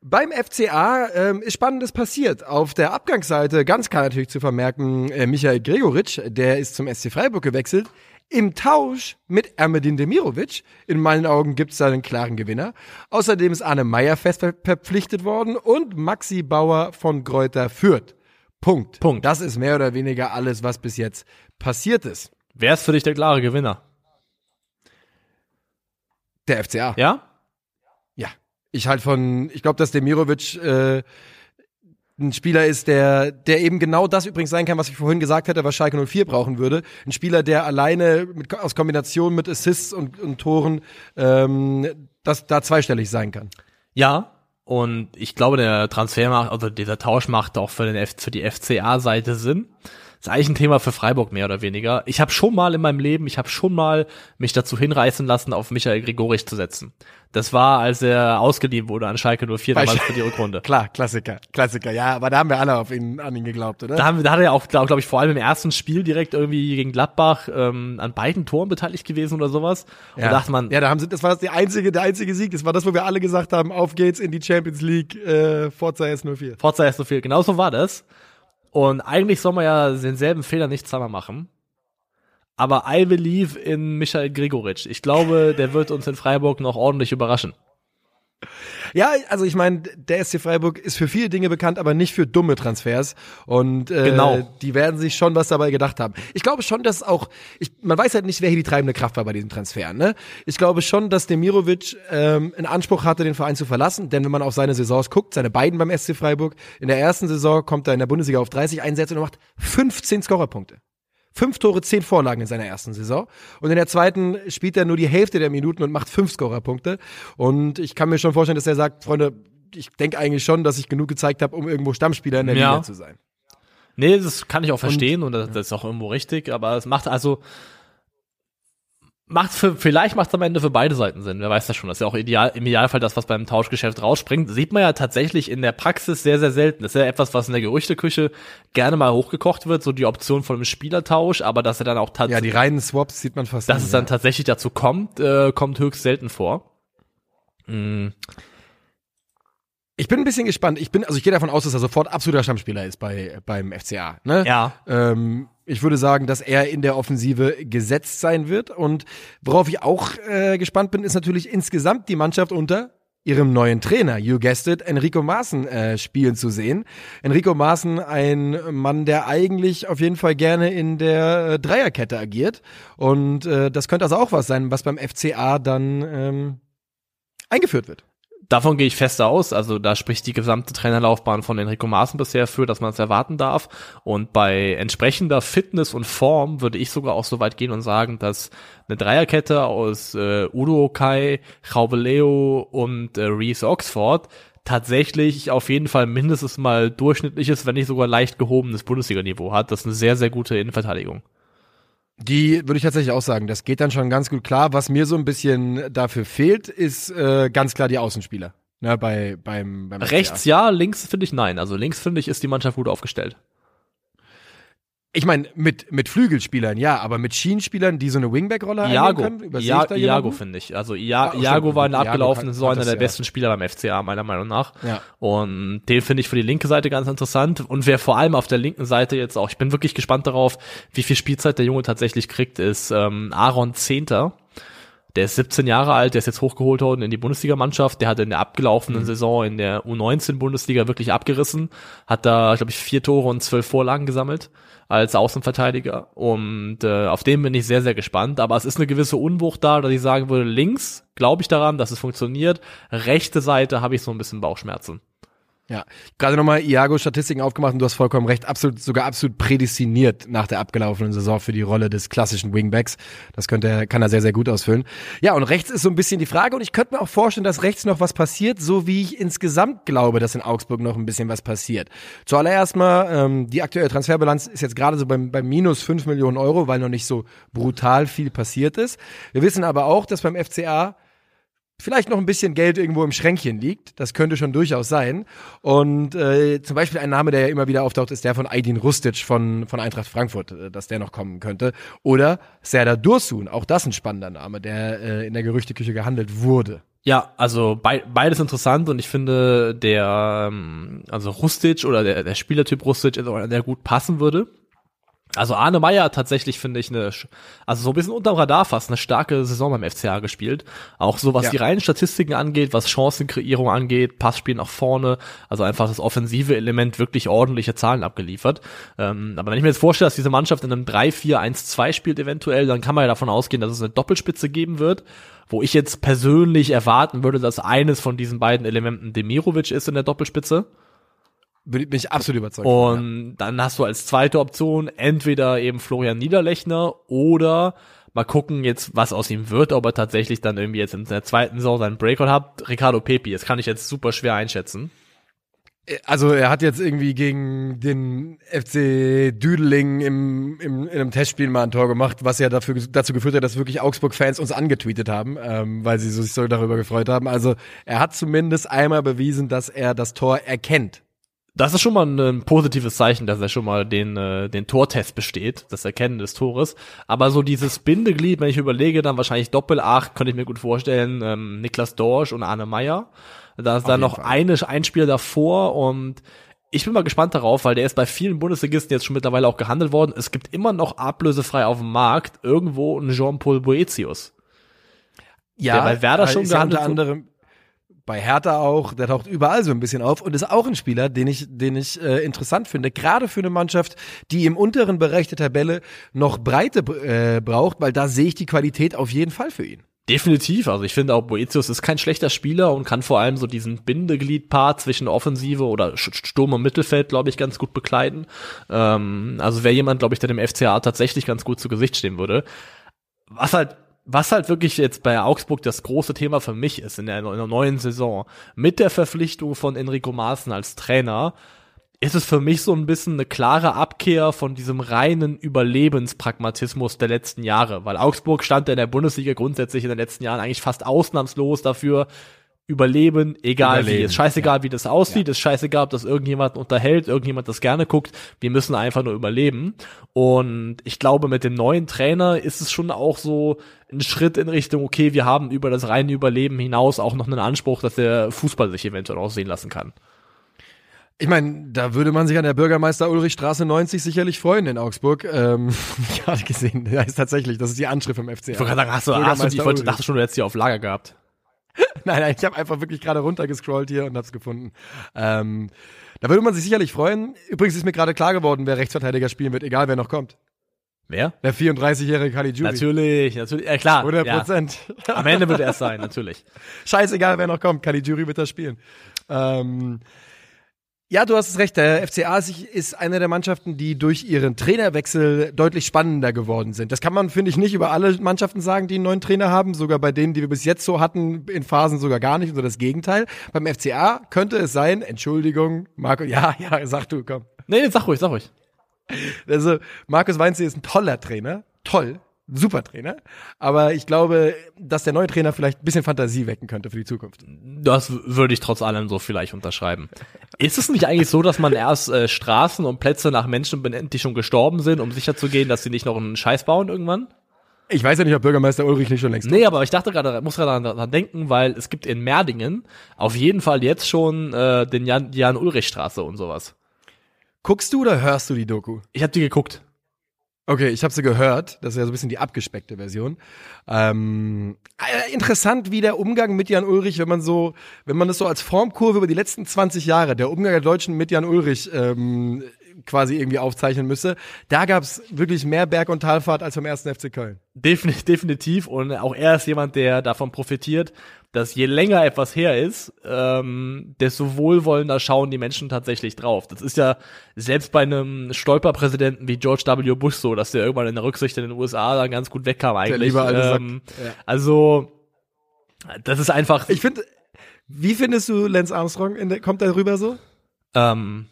Beim FCA ähm, ist Spannendes passiert. Auf der Abgangsseite ganz klar natürlich zu vermerken, äh, Michael Gregoritsch, der ist zum SC Freiburg gewechselt. Im Tausch mit Ermedin Demirovic. In meinen Augen gibt es da einen klaren Gewinner. Außerdem ist Arne Meyer fest ver verpflichtet worden und Maxi Bauer von Gräuter Fürth. Punkt. Punkt. Das ist mehr oder weniger alles, was bis jetzt passiert ist. wer ist für dich der klare Gewinner? Der FCA. Ja? Ich halt von, ich glaube, dass Demirovic äh, ein Spieler ist, der, der eben genau das übrigens sein kann, was ich vorhin gesagt hätte, was Schalke 04 brauchen würde. Ein Spieler, der alleine mit, aus Kombination mit Assists und, und Toren ähm, das da zweistellig sein kann. Ja. Und ich glaube, der Transfer macht, also dieser Tausch macht auch für, den F für die FCA-Seite Sinn. Ist eigentlich ein Thema für Freiburg mehr oder weniger. Ich habe schon mal in meinem Leben, ich habe schon mal mich dazu hinreißen lassen, auf Michael Grigorich zu setzen. Das war, als er ausgeliehen wurde an Schalke 04 Bei damals für die Rückrunde. Klar, Klassiker, Klassiker. Ja, aber da haben wir alle auf ihn, an ihn geglaubt, oder? Da, haben, wir- da hat er ja auch, glaube glaub ich, vor allem im ersten Spiel direkt irgendwie gegen Gladbach ähm, an beiden Toren beteiligt gewesen oder sowas. Und ja. da dachte man, ja, da haben sie, das war das der einzige, der einzige Sieg. Das war das, wo wir alle gesagt haben, auf geht's in die Champions League, äh, Forza S04. Forza ist so viel. Genau so war das. Und eigentlich soll man ja denselben Fehler nicht zweimal machen. Aber I believe in Michael Gregoritsch. Ich glaube, der wird uns in Freiburg noch ordentlich überraschen. Ja, also ich meine, der SC Freiburg ist für viele Dinge bekannt, aber nicht für dumme Transfers. Und äh, Genau. die werden sich schon was dabei gedacht haben. Ich glaube schon, dass auch, ich, man weiß halt nicht, wer hier die treibende Kraft war bei diesem Transfer. Ne? Ich glaube schon, dass Demirovic ähm, einen Anspruch hatte, den Verein zu verlassen. Denn wenn man auf seine Saisons guckt, seine beiden beim SC Freiburg, in der ersten Saison kommt er in der Bundesliga auf 30 Einsätze und macht 15 Scorerpunkte. Fünf Tore, zehn Vorlagen in seiner ersten Saison. Und in der zweiten spielt er nur die Hälfte der Minuten und macht fünf Scorerpunkte. Und ich kann mir schon vorstellen, dass er sagt, Freunde, ich denke eigentlich schon, dass ich genug gezeigt habe, um irgendwo Stammspieler in der Ja. Liga zu sein. Nee, das kann ich auch verstehen und, das, das ist auch irgendwo richtig, aber es macht also macht für, vielleicht macht es am Ende für beide Seiten Sinn. Wer weiß das schon. Das ist ja auch ideal, im Idealfall das, was beim Tauschgeschäft rausspringt. Sieht man ja tatsächlich in der Praxis sehr, sehr selten. Das ist ja etwas, was in der Gerüchteküche gerne mal hochgekocht wird, so die Option von einem Spielertausch, aber dass er dann auch Ja, tatsächlich, die reinen Swaps sieht man fast dass nie, es dann ja. tatsächlich dazu kommt, äh, kommt höchst selten vor. Mm. Ich bin ein bisschen gespannt. Ich bin, also ich gehe davon aus, dass er sofort absoluter Stammspieler ist bei beim FCA. Ne? Ja. Ähm, ich würde sagen, dass er in der Offensive gesetzt sein wird. Und worauf ich auch äh, gespannt bin, ist natürlich insgesamt die Mannschaft unter ihrem neuen Trainer, you guessed it, Enrico Maaßen äh, spielen zu sehen. Enrico Maaßen, ein Mann, der eigentlich auf jeden Fall gerne in der äh, Dreierkette agiert. Und äh, das könnte also auch was sein, was beim FCA dann ähm, eingeführt wird. Davon gehe ich fest aus. Also da spricht die gesamte Trainerlaufbahn von Enrico Maaßen bisher für, dass man es erwarten darf. Und bei entsprechender Fitness und Form würde ich sogar auch so weit gehen und sagen, dass eine Dreierkette aus äh, Udo Okai, Leo und äh, Reese Oxford tatsächlich auf jeden Fall mindestens mal durchschnittliches, wenn nicht sogar leicht gehobenes Bundesliga-Niveau hat. Das ist eine sehr, sehr gute Innenverteidigung. Die würde ich tatsächlich auch sagen. Das geht dann schon ganz gut klar. Was mir so ein bisschen dafür fehlt, ist äh, ganz klar die Außenspieler. Ne, bei, beim, beim Rechts ja, links finde ich nein. Also links finde ich ist die Mannschaft gut aufgestellt. Ich meine, mit, mit Flügelspielern, ja, aber mit Schienenspielern, die so eine Wingback-Rolle Iago. können, ja, Iago finde ich. Also Ia ah, Iago war in der abgelaufenen Saison einer der ja. besten Spieler beim FCA, meiner Meinung nach. Ja. Und den finde ich für die linke Seite ganz interessant. Und wer vor allem auf der linken Seite jetzt auch, ich bin wirklich gespannt darauf, wie viel Spielzeit der Junge tatsächlich kriegt, ist ähm, Aaron Zehnter. Der ist 17 Jahre alt, der ist jetzt hochgeholt worden in die Bundesligamannschaft. Der hat in der abgelaufenen mhm. Saison in der U19-Bundesliga wirklich abgerissen. Hat da, glaube ich, vier Tore und zwölf Vorlagen gesammelt als Außenverteidiger. Und äh, auf den bin ich sehr, sehr gespannt. Aber es ist eine gewisse Unwucht da, dass ich sagen würde, links glaube ich daran, dass es funktioniert. Rechte Seite habe ich so ein bisschen Bauchschmerzen. Ja, gerade nochmal Iago-Statistiken aufgemacht und du hast vollkommen recht, absolut, sogar absolut prädestiniert nach der abgelaufenen Saison für die Rolle des klassischen Wingbacks. Das könnte kann er sehr, sehr gut ausfüllen. Ja, und rechts ist so ein bisschen die Frage und ich könnte mir auch vorstellen, dass rechts noch was passiert, so wie ich insgesamt glaube, dass in Augsburg noch ein bisschen was passiert. Zuallererst mal, ähm, die aktuelle Transferbilanz ist jetzt gerade so beim, beim minus fünf Millionen Euro, weil noch nicht so brutal viel passiert ist. Wir wissen aber auch, dass beim FCA vielleicht noch ein bisschen Geld irgendwo im Schränkchen liegt. Das könnte schon durchaus sein. Und äh, zum Beispiel ein Name, der ja immer wieder auftaucht, ist der von Aydin Rustic von, von Eintracht Frankfurt, äh, dass der noch kommen könnte. Oder Serdar Dursun, auch das ein spannender Name, der äh, in der Gerüchteküche gehandelt wurde. Ja, also be beides interessant und ich finde der, ähm, also Rustic oder der, der Spielertyp Rustic ist auch einer, der gut passen würde. Also Arne Meyer tatsächlich finde ich eine, also so ein bisschen unterm Radar fast, eine starke Saison beim FCA gespielt. Auch so was ja. die reinen Statistiken angeht, was Chancenkreierung angeht, Passspiel nach vorne, also einfach das offensive Element wirklich ordentliche Zahlen abgeliefert. Ähm, aber wenn ich mir jetzt vorstelle, dass diese Mannschaft in einem 3-4-1-2 spielt eventuell, dann kann man ja davon ausgehen, dass es eine Doppelspitze geben wird, wo ich jetzt persönlich erwarten würde, dass eines von diesen beiden Elementen Demirovic ist in der Doppelspitze bin ich absolut überzeugt. Und von, ja. dann hast du als zweite Option entweder eben Florian Niederlechner oder mal gucken jetzt, was aus ihm wird, ob er tatsächlich dann irgendwie jetzt in der zweiten Saison seinen Breakout hat. Ricardo Pepi, das kann ich jetzt super schwer einschätzen. Also er hat jetzt irgendwie gegen den FC Düdeling im, im, in einem Testspiel mal ein Tor gemacht, was ja dafür, dazu geführt hat, dass wirklich Augsburg-Fans uns angetweetet haben, ähm, weil sie sich so darüber gefreut haben. Also er hat zumindest einmal bewiesen, dass er das Tor erkennt das ist schon mal ein positives Zeichen, dass er schon mal den, äh, den Tortest besteht, das Erkennen des Tores. Aber so dieses Bindeglied, wenn ich überlege, dann wahrscheinlich Doppel-8, könnte ich mir gut vorstellen, ähm, Niklas Dorsch und Arne Meyer. Da ist dann noch Fall. eine, ein Spiel davor und ich bin mal gespannt darauf, weil der ist bei vielen Bundesligisten jetzt schon mittlerweile auch gehandelt worden. Es gibt immer noch ablösefrei auf dem Markt irgendwo einen Jean-Paul Boetius. Ja, der bei Werder schon gehandelt anderem bei Hertha auch, der taucht überall so ein bisschen auf und ist auch ein Spieler, den ich, den ich äh, interessant finde, gerade für eine Mannschaft, die im unteren Bereich der Tabelle noch Breite äh, braucht, weil da sehe ich die Qualität auf jeden Fall für ihn. Definitiv, also ich finde auch Boetius ist kein schlechter Spieler und kann vor allem so diesen Bindegliedpart zwischen Offensive oder Sturm und Mittelfeld, glaube ich, ganz gut bekleiden. Ähm, also wäre jemand, glaube ich, der dem FCA tatsächlich ganz gut zu Gesicht stehen würde. Was halt was halt wirklich jetzt bei Augsburg das große Thema für mich ist in der, in der neuen Saison, mit der Verpflichtung von Enrico Maaßen als Trainer, ist es für mich so ein bisschen eine klare Abkehr von diesem reinen Überlebenspragmatismus der letzten Jahre, weil Augsburg stand in der Bundesliga grundsätzlich in den letzten Jahren eigentlich fast ausnahmslos dafür, überleben, egal wie. Überleben, Ist scheißegal, wie das aussieht, ist scheißegal, ob das irgendjemand unterhält, irgendjemand das gerne guckt. Wir müssen einfach nur überleben. Und ich glaube, mit dem neuen Trainer ist es schon auch so ein Schritt in Richtung, okay, wir haben über das reine Überleben hinaus auch noch einen Anspruch, dass der Fußball sich eventuell auch sehen lassen kann. Ich meine, da würde man sich an der Bürgermeister Ulrichstraße 90 sicherlich freuen in Augsburg. Ähm, ich habe gesehen, da ist tatsächlich, das ist die Anschrift im FCA. Ich wollte gerade sagen, hast du, hast du, Bürgermeister ich wollte, dachte schon, du hättest die auf Lager gehabt. Nein, nein, ich habe einfach wirklich gerade runtergescrollt hier und hab's gefunden. Ähm, da würde man sich sicherlich freuen. Übrigens ist mir gerade klar geworden, wer Rechtsverteidiger spielen wird, egal wer noch kommt. Wer? Der 34-jährige Caligiuri. Natürlich, natürlich, ja klar. 100 Ja. Prozent. Am Ende wird er es sein, natürlich. Scheißegal, wer noch kommt. Caligiuri wird das spielen. Ähm, ja, du hast es recht. Der FCA ist- eine der Mannschaften, die durch ihren Trainerwechsel deutlich spannender geworden sind. Das kann man, finde ich, nicht über alle Mannschaften sagen, die einen neuen Trainer haben. Sogar bei denen, die wir bis jetzt so hatten, in Phasen sogar gar nicht. Oder das Gegenteil. Beim FCA könnte es sein, Entschuldigung, Marco, ja, ja, sag du, komm. Nee, sag ruhig, sag ruhig. Also, Markus Weinzel ist ein toller Trainer. Toll. Super Trainer. Aber ich glaube, dass der neue Trainer vielleicht ein bisschen Fantasie wecken könnte für die Zukunft. Das würde ich trotz allem so vielleicht unterschreiben. Ist es nicht eigentlich so, dass man erst äh, Straßen und Plätze nach Menschen benennt, die schon gestorben sind, um sicherzugehen, dass sie nicht noch einen Scheiß bauen irgendwann? Ich weiß ja nicht, ob Bürgermeister Ulrich nicht schon längst. Nee, aber ich dachte gerade, muss gerade daran, daran denken, weil es gibt in Merdingen auf jeden Fall jetzt schon äh, den Jan, Jan Ulrich Straße und sowas. Guckst du oder hörst du die Doku? Ich habe die geguckt. Okay, ich habe sie gehört. Das ist ja so ein bisschen die abgespeckte Version. Ähm, äh, interessant, wie der Umgang mit Jan Ulrich, wenn man so, wenn man das so als Formkurve über die letzten 20 Jahre, der Umgang der Deutschen mit Jan Ulrich ähm, quasi irgendwie aufzeichnen müsse. Da gab's wirklich mehr Berg- und Talfahrt als beim ersten FC Köln. Definitiv, definitiv. Und auch er ist jemand, der davon profitiert, dass je länger etwas her ist, ähm, desto wohlwollender schauen die Menschen tatsächlich drauf. Das ist ja selbst bei einem Stolperpräsidenten wie George W. Bush so, dass der irgendwann in der Rücksicht in den USA dann ganz gut wegkam eigentlich. ähm, Ja. Also, das ist einfach. Ich finde, wie findest du Lance Armstrong? In der, kommt der rüber so? Ähm,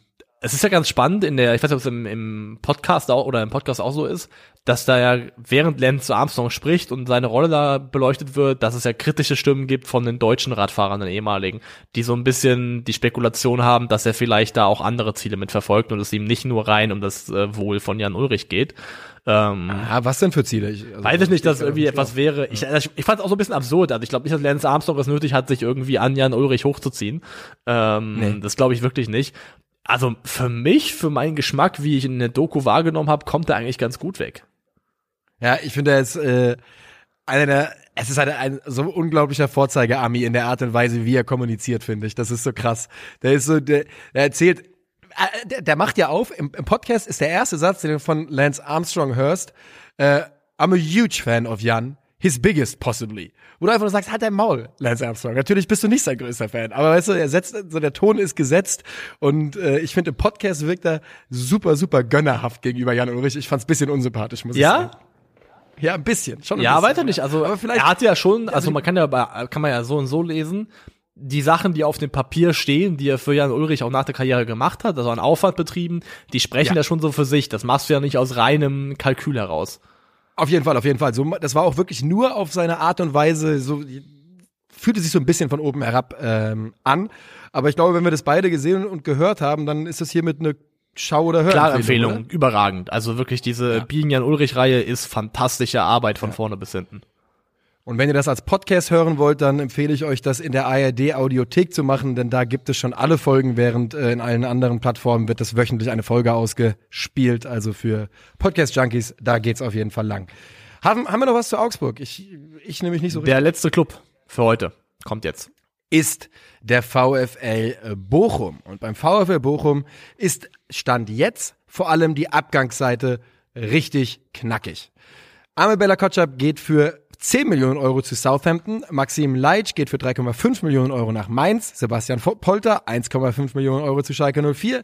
es ist ja ganz spannend in der, ich weiß nicht, ob es im, im Podcast auch oder im Podcast auch so ist, dass da ja während Lance Armstrong spricht und seine Rolle da beleuchtet wird, dass es ja kritische Stimmen gibt von den deutschen Radfahrern, den ehemaligen, die so ein bisschen die Spekulation haben, dass er vielleicht da auch andere Ziele mitverfolgt und es ihm nicht nur rein um das äh, Wohl von Jan Ulrich geht. Ähm, Ah, was denn für Ziele? Ich, also, Weiß ich nicht, dass irgendwie etwas wäre. Ich, also ich, ich fand es auch so ein bisschen absurd. Also ich glaube nicht, dass Lance Armstrong es nötig hat, sich irgendwie an Jan Ulrich hochzuziehen. Ähm, Nee. Das glaube ich wirklich nicht. Also für mich, für meinen Geschmack, wie ich in der Doku wahrgenommen habe, kommt er eigentlich ganz gut weg. Ja, ich finde, er ist äh, einer der, es ist halt ein so unglaublicher Vorzeigearmy in der Art und Weise, wie er kommuniziert, finde ich. Das ist so krass. Der ist so, der, der erzählt, äh, der, der macht ja auf, im, im Podcast ist der erste Satz, den du von Lance Armstrong hörst, äh, I'm a huge fan of Jan. His biggest possibly. Wo du einfach nur sagst, halt dein Maul, Lance Armstrong. Natürlich bist du nicht sein größter Fan, aber weißt du, er setzt, so der Ton ist gesetzt und äh, ich finde im Podcast wirkt er super, super gönnerhaft gegenüber Jan Ulrich. Ich fand's bisschen unsympathisch, muss ich sagen. Ja, ein bisschen. Schon ein Ja, bisschen. weiter nicht. Also aber vielleicht, er hat ja schon, also man kann ja, kann man ja so und so lesen, die Sachen, die auf dem Papier stehen, die er für Jan Ulrich auch nach der Karriere gemacht hat, also an Aufwand betrieben, die sprechen Ja. ja schon so für sich. Das machst du ja nicht aus reinem Kalkül heraus. Auf jeden Fall, auf jeden Fall. So, das war auch wirklich nur auf seine Art und Weise, so fühlte sich so ein bisschen von oben herab ähm, an. Aber ich glaube, wenn wir das beide gesehen und gehört haben, dann ist das hiermit eine Schau- oder Hörempfehlung. Klare Empfehlung, oder? überragend. Also wirklich diese Ja. Bienen Jan Ulrich Reihe ist fantastische Arbeit von vorne bis hinten. Und wenn ihr das als Podcast hören wollt, dann empfehle ich euch, das in der ARD Audiothek zu machen, denn da gibt es schon alle Folgen, während äh, in allen anderen Plattformen wird es wöchentlich eine Folge ausgespielt. Also für Podcast-Junkies, da geht's auf jeden Fall lang. Haben, haben wir noch was zu Augsburg? Ich, ich nämlich nicht so richtig. Der letzte Club für heute kommt jetzt. ist der VfL Bochum. Und beim VfL Bochum ist Stand jetzt vor allem die Abgangsseite richtig knackig. Amel Bella Kotschap geht für 10 Millionen Euro zu Southampton, Maxim Leitsch geht für 3,5 Millionen Euro nach Mainz, Sebastian Polter 1,5 Millionen Euro zu Schalke 04,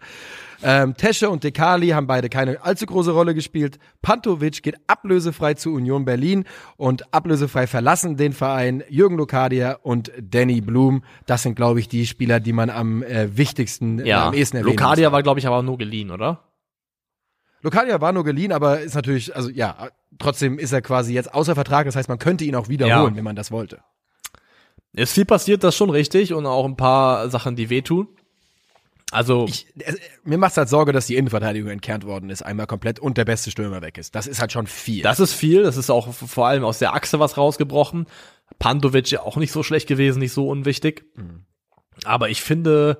ähm, Tesche und Dekali haben beide keine allzu große Rolle gespielt, Pantovic geht ablösefrei zu Union Berlin und ablösefrei verlassen den Verein Jürgen Lokadia und Danny Blum. Das sind, glaube ich, die Spieler, die man am äh, wichtigsten, äh, Ja, am ehesten erwähnen Lokadia muss. war, glaube ich, aber nur geliehen, oder? Lokadia war nur geliehen, aber ist natürlich, also ja, trotzdem ist er quasi jetzt außer Vertrag. Das heißt, man könnte ihn auch wiederholen, Ja. wenn man das wollte. Ist viel passiert, das schon richtig und auch ein paar Sachen, die wehtun. Also Ich, äh, mir macht's halt Sorge, dass die Innenverteidigung entkernt worden ist, einmal komplett und der beste Stürmer weg ist. Das ist halt schon viel. Das ist viel, das ist auch vor allem aus der Achse was rausgebrochen. Pantovic ja auch nicht so schlecht gewesen, nicht so unwichtig. Aber ich finde,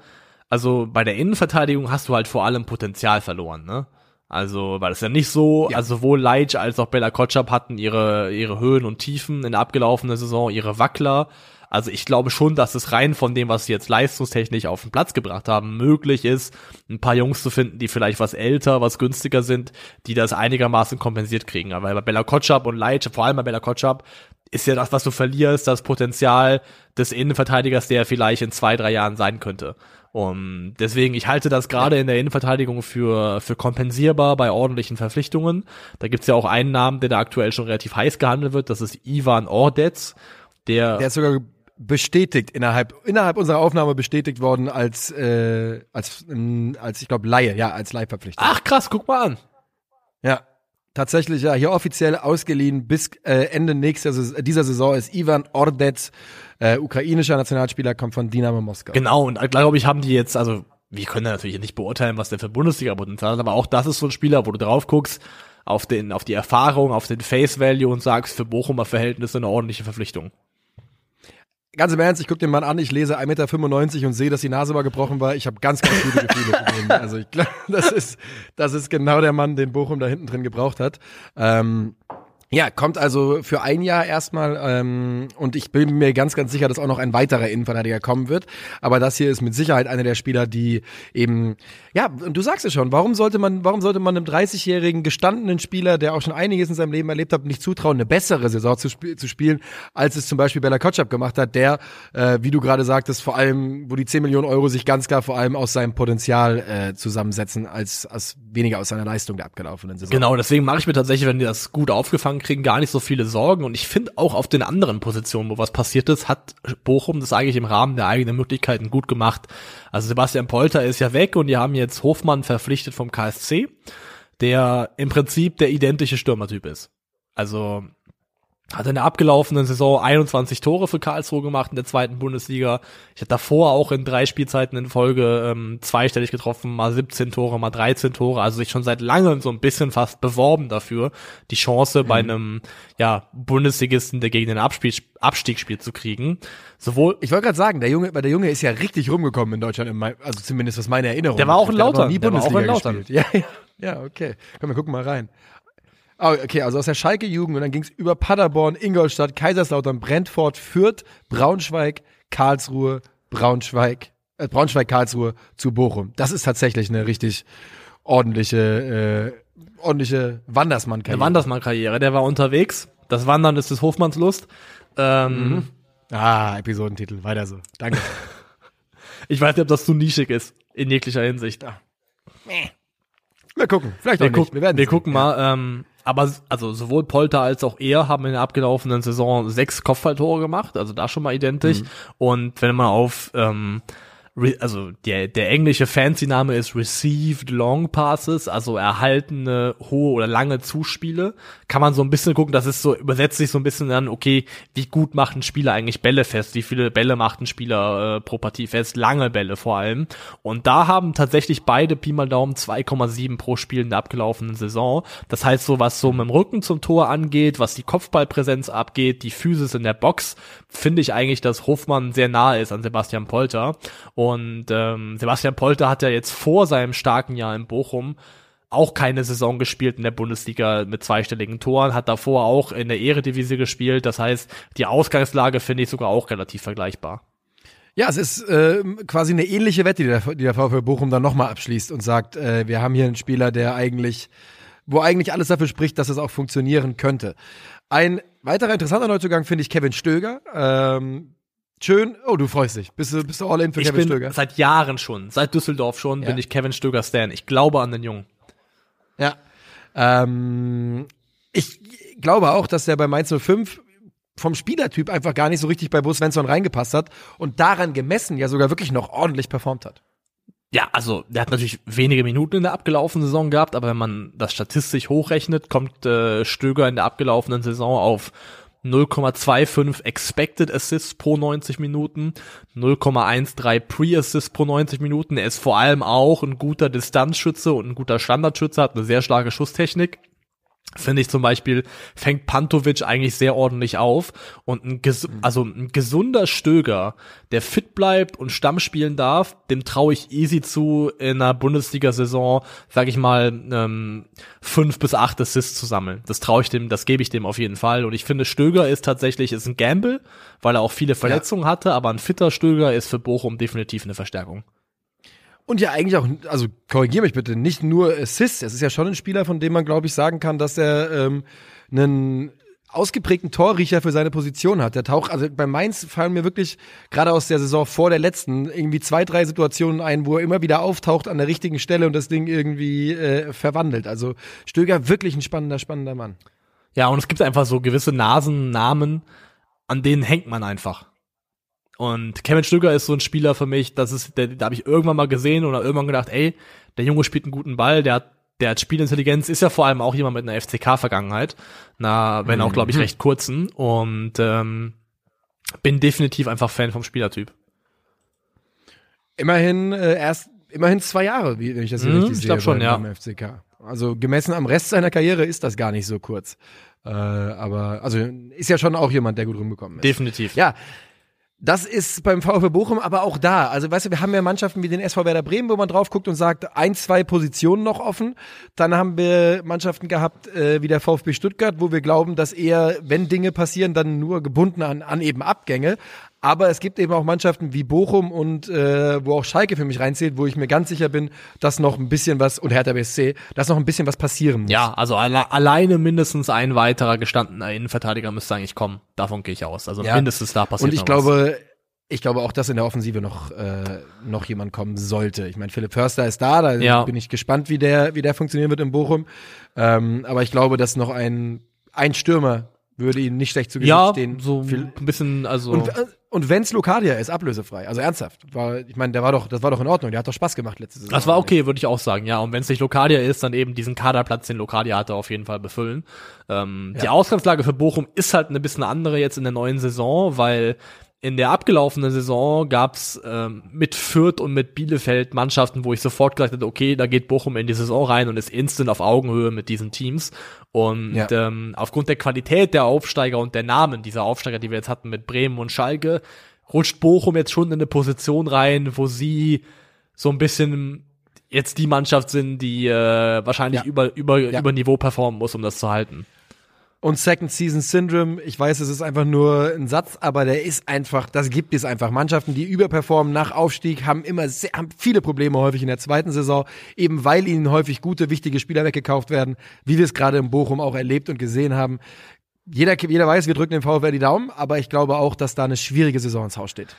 also bei der Innenverteidigung hast du halt vor allem Potenzial verloren, ne? Also, weil es ja nicht so, Ja. also sowohl Leitch als auch Bella Kotschap hatten ihre, ihre Höhen und Tiefen in der abgelaufenen Saison, ihre Wackler. Also ich glaube schon, dass es rein von dem, was sie jetzt leistungstechnisch auf den Platz gebracht haben, möglich ist, ein paar Jungs zu finden, die vielleicht was älter, was günstiger sind, die das einigermaßen kompensiert kriegen. Aber bei Bella Kotschap und Leitch, vor allem bei Bella Kotschap, ist ja das, was du verlierst, das Potenzial des Innenverteidigers, der vielleicht in zwei, drei Jahren sein könnte. Und deswegen, ich halte das gerade in der Innenverteidigung für, für kompensierbar bei ordentlichen Verpflichtungen. Da gibt's ja auch einen Namen, der da aktuell schon relativ heiß gehandelt wird, das ist Ivan Ordetz, der, Der ist sogar bestätigt innerhalb innerhalb unserer Aufnahme bestätigt worden als äh, als als ich glaube Laie, ja, als Leihverpflichtung. ach krass, guck mal an. Ja. Tatsächlich ja, hier offiziell ausgeliehen bis äh, Ende nächster Saison, dieser Saison ist Ivan Ordetz, äh, ukrainischer Nationalspieler, kommt von Dynamo Moskau. Genau, und glaube ich, haben die jetzt, also wir können natürlich nicht beurteilen, was der für Bundesliga-Potenzial hat, aber auch das ist so ein Spieler, wo du drauf guckst, auf den, auf die Erfahrung, auf den Face Value und sagst, für Bochumer Verhältnisse eine ordentliche Verpflichtung. Ganz im Ernst, ich gucke den Mann an, ich lese 1,95 Meter und sehe, dass die Nase mal gebrochen war. Ich habe ganz, ganz gute Gefühle für den. Also ich glaube, das ist, das ist genau der Mann, den Bochum da hinten drin gebraucht hat. Ähm, ja, kommt also für ein Jahr erstmal ähm, und ich bin mir ganz, ganz sicher, dass auch noch ein weiterer Innenverteidiger kommen wird. Aber das hier ist mit Sicherheit einer der Spieler, die eben, ja, und du sagst es schon, warum sollte man, warum sollte man einem 30-jährigen gestandenen Spieler, der auch schon einiges in seinem Leben erlebt hat, nicht zutrauen, eine bessere Saison zu, sp zu spielen, als es zum Beispiel Bella Kotschap gemacht hat, der, äh, wie du gerade sagtest, vor allem, wo die 10 Millionen Euro sich ganz klar vor allem aus seinem Potenzial äh, zusammensetzen, als, als weniger aus seiner Leistung der abgelaufenen Saison. Genau, deswegen mache ich mir tatsächlich, wenn die das gut aufgefangen kriegen, gar nicht so viele Sorgen. Und ich finde auch auf den anderen Positionen, wo was passiert ist, hat Bochum das eigentlich im Rahmen der eigenen Möglichkeiten gut gemacht. Also Sebastian Polter ist ja weg und die haben jetzt Hofmann verpflichtet vom KSC, der im Prinzip der identische Stürmertyp ist. Also hat in der abgelaufenen Saison 21 Tore für Karlsruhe gemacht in der zweiten Bundesliga. Ich hatte davor auch in drei Spielzeiten in Folge ähm, zweistellig getroffen, mal 17 Tore, mal 13 Tore. Also sich schon seit langem so ein bisschen fast beworben dafür, die Chance bei einem ja Bundesligisten, der gegen den Abspiel, Abstieg spielt, zu kriegen. Sowohl Ich wollte gerade sagen, der Junge, der Junge ist ja richtig rumgekommen in Deutschland, in also zumindest was meine Erinnerung. Der war auch in. Lautern, nie der war auch in Bundesliga Lautern. gespielt. Ja, ja, ja, okay. Komm, wir gucken mal rein. Oh, okay, also aus der Schalke-Jugend und dann ging's über Paderborn, Ingolstadt, Kaiserslautern, Brentford, Fürth, Braunschweig, Karlsruhe, Braunschweig, äh, Braunschweig, Karlsruhe zu Bochum. Das ist tatsächlich eine richtig ordentliche, äh, ordentliche Wandersmann-Karriere. der Wandersmann-Karriere, der war unterwegs. Das Wandern ist des Hofmanns Lust. Ähm, Ah, Episodentitel, weiter so. Danke. Ich weiß nicht, ob das zu nischig ist, in jeglicher Hinsicht. wir gucken, vielleicht auch wir nicht. gucken, wir werden wir sehen. gucken mal. Ähm, aber also sowohl Polter als auch er haben in der abgelaufenen Saison sechs Kopfballtore gemacht, also da schon mal identisch. Mhm. Und wenn man auf ähm, also der der englische Fancy-Name ist Received Long Passes, also erhaltene hohe oder lange Zuspiele, kann man so ein bisschen gucken, das ist so übersetzt sich so ein bisschen dann, okay, wie gut macht ein Spieler eigentlich Bälle fest, wie viele Bälle macht ein Spieler äh, pro Partie fest, lange Bälle vor allem. Und da haben tatsächlich beide Pi mal Daumen 2,7 pro Spiel in der abgelaufenen Saison. Das heißt, so was so mit dem Rücken zum Tor angeht, was die Kopfballpräsenz abgeht, die Physis in der Box, finde ich eigentlich, dass Hofmann sehr nahe ist an Sebastian Polter. Und ähm, Sebastian Polter hat ja jetzt vor seinem starken Jahr in Bochum auch keine Saison gespielt in der Bundesliga mit zweistelligen Toren, hat davor auch in der Eredivisie gespielt. Das heißt, die Ausgangslage finde ich sogar auch relativ vergleichbar. Ja, es ist äh, quasi eine ähnliche Wette, die der, die der VfL Bochum dann nochmal abschließt und sagt, äh, wir haben hier einen Spieler, der eigentlich, wo eigentlich alles dafür spricht, dass es auch funktionieren könnte. Ein weiterer interessanter Neuzugang finde ich Kevin Stöger. Ähm, schön. Oh, du freust dich. Bist du, bist du all in für Ich Kevin bin Stöger? seit Jahren schon, seit Düsseldorf schon, Ja. bin ich Kevin Stöger Stan. Ich glaube an den Jungen. Ja. Ähm, ich glaube auch, dass der bei Mainz 05 vom Spielertyp einfach gar nicht so richtig bei Bo Svensson reingepasst hat und daran gemessen ja sogar wirklich noch ordentlich performt hat. Ja, also der hat natürlich wenige Minuten in der abgelaufenen Saison gehabt, aber wenn man das statistisch hochrechnet, kommt äh, Stöger in der abgelaufenen Saison auf 0,25 Expected Assists pro 90 Minuten, 0,13 Pre-Assists pro 90 Minuten. Er ist vor allem auch ein guter Distanzschütze und ein guter Standardschütze, hat eine sehr starke Schusstechnik finde ich zum Beispiel, fängt Pantovic eigentlich sehr ordentlich auf und ein, ges mhm. also ein gesunder Stöger, der fit bleibt und Stamm spielen darf, dem traue ich easy zu, in einer Bundesliga-Saison, sag ich mal, ähm, fünf bis acht Assists zu sammeln. Das traue ich dem, das gebe ich dem auf jeden Fall. Und ich finde, Stöger ist tatsächlich, ist ein Gamble, weil er auch viele Verletzungen ja. hatte, aber ein fitter Stöger ist für Bochum definitiv eine Verstärkung. Und ja eigentlich auch, also korrigier mich bitte, nicht nur Assists. Es ist ja schon ein Spieler, von dem man, glaube ich, sagen kann, dass er ähm, einen ausgeprägten Torriecher für seine Position hat. Der taucht, also bei Mainz fallen mir wirklich gerade aus der Saison vor der letzten irgendwie zwei, drei Situationen ein, wo er immer wieder auftaucht an der richtigen Stelle und das Ding irgendwie äh, verwandelt. Also Stöger wirklich ein spannender, spannender Mann. Ja, und es gibt einfach so gewisse Nasennamen, an denen hängt man einfach. Und Kevin Stöger ist so ein Spieler für mich, das ist, der, da habe ich irgendwann mal gesehen oder irgendwann gedacht, ey, der Junge spielt einen guten Ball, der hat, der hat Spielintelligenz, ist ja vor allem auch jemand mit einer FCK-Vergangenheit, na, wenn auch, glaube ich, mhm. recht kurzen. Und ähm, bin definitiv einfach Fan vom Spielertyp. Immerhin äh, erst, immerhin zwei Jahre, wie wenn ich das hier mhm, richtig sehe. Ich glaube schon, ja. FCK. Also gemessen am Rest seiner Karriere ist das gar nicht so kurz. Äh, aber also ist ja schon auch jemand, der gut rumgekommen ist. Definitiv. Ja, das ist beim VfB Bochum aber auch da. Also weißt du, wir haben ja Mannschaften wie den SV Werder Bremen, wo man drauf guckt und sagt, ein, zwei Positionen noch offen. Dann haben wir Mannschaften gehabt äh, wie der VfB Stuttgart, wo wir glauben, dass eher, wenn Dinge passieren, dann nur gebunden an, an eben Abgänge. Aber es gibt eben auch Mannschaften wie Bochum und äh, wo auch Schalke für mich reinzählt, wo ich mir ganz sicher bin, dass noch ein bisschen was, und Hertha BSC, dass noch ein bisschen was passieren muss. Ja, also alle, alleine mindestens ein weiterer gestandener Innenverteidiger müsste eigentlich kommen. Davon gehe ich aus. Also ja. mindestens da passiert Und ich glaube, was. ich glaube auch, dass in der Offensive noch, äh, noch jemand kommen sollte. Ich meine, Philipp Förster ist da, da ja. bin ich gespannt, wie der, wie der funktionieren wird in Bochum. Ähm, aber ich glaube, dass noch ein, ein Stürmer würde ihn nicht schlecht zu Gesicht ja, stehen. so ein bisschen, also. Und, äh, und wenn's Lokadia ist, ablösefrei. Also ernsthaft. War, ich meine, der war doch, das war doch in Ordnung. Der hat doch Spaß gemacht letzte Saison. Das war okay, würde ich auch sagen, ja. Und wenn es nicht Lokadia ist, dann eben diesen Kaderplatz, den Lokadia hatte, auf jeden Fall befüllen. Ähm, ja. Die Ausgangslage für Bochum ist halt ein bisschen andere jetzt in der neuen Saison, weil in der abgelaufenen Saison gab's ähm, mit Fürth und mit Bielefeld Mannschaften, wo ich sofort gesagt hätte, okay, da geht Bochum in die Saison rein und ist instant auf Augenhöhe mit diesen Teams. Und ja. ähm, aufgrund der Qualität der Aufsteiger und der Namen dieser Aufsteiger, die wir jetzt hatten mit Bremen und Schalke, rutscht Bochum jetzt schon in eine Position rein, wo sie so ein bisschen jetzt die Mannschaft sind, die äh, wahrscheinlich ja. über, über, ja. über Niveau performen muss, um das zu halten und Second Season Syndrome. Ich weiß, es ist einfach nur ein Satz, aber der ist einfach, das gibt es einfach. Mannschaften, die überperformen nach Aufstieg, haben immer sehr, haben viele Probleme häufig in der zweiten Saison, eben weil ihnen häufig gute, wichtige Spieler weggekauft werden, wie wir es gerade in Bochum auch erlebt und gesehen haben. Jeder, jeder weiß, wir drücken dem VfL die Daumen, aber ich glaube auch, dass da eine schwierige Saison ins Haus steht.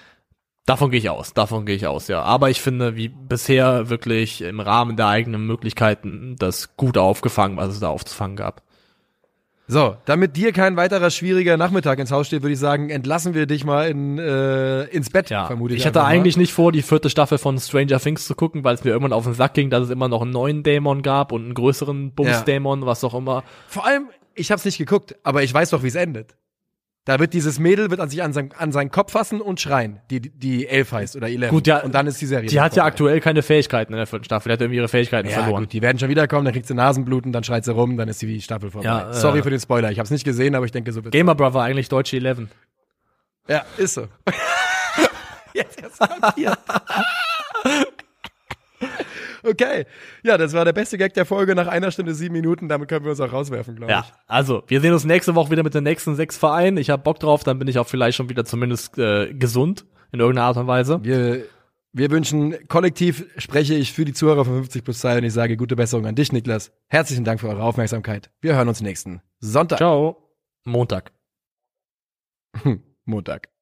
Davon gehe ich aus, davon gehe ich aus, ja. Aber ich finde, wie bisher wirklich im Rahmen der eigenen Möglichkeiten das gut aufgefangen, was es da aufzufangen gab. So, damit dir kein weiterer schwieriger Nachmittag ins Haus steht, würde ich sagen, entlassen wir dich mal in, äh, ins Bett, ja, vermute ich. Ich hatte eigentlich nicht vor, die vierte Staffel von Stranger Things zu gucken, weil es mir irgendwann auf den Sack ging, dass es immer noch einen neuen Dämon gab und einen größeren Bums-Dämon, ja. was auch immer. Vor allem, ich habe es nicht geguckt, aber ich weiß doch, wie es endet. Da wird dieses Mädel wird an sich an, sein, an seinen Kopf fassen und schreien, die die elf heißt oder elf. Gut, ja, und dann ist die Serie. Die hat ja aktuell keine Fähigkeiten in der vierten Staffel. Die hat irgendwie ihre Fähigkeiten ja, verloren. Gut, die werden schon wiederkommen, dann kriegt sie Nasenbluten, dann schreit sie rum, dann ist die Staffel vorbei. Ja, äh, Sorry für den Spoiler, ich habe es nicht gesehen, aber ich denke so wird Gamer Brother eigentlich deutsche Eleven. Ja, ist so. Jetzt erst Okay. Ja, das war der beste Gag der Folge nach einer Stunde sieben Minuten. Damit können wir uns auch rauswerfen, glaube ja, ich. Ja, also wir sehen uns nächste Woche wieder mit den nächsten sechs Vereinen. Ich habe Bock drauf, dann bin ich auch vielleicht schon wieder zumindest äh, gesund in irgendeiner Art und Weise. Wir, wir wünschen, kollektiv spreche ich für die Zuhörer von 50 plus 2 und ich sage gute Besserung an dich, Niklas. Herzlichen Dank für eure Aufmerksamkeit. Wir hören uns nächsten Sonntag. Ciao. Montag. Montag.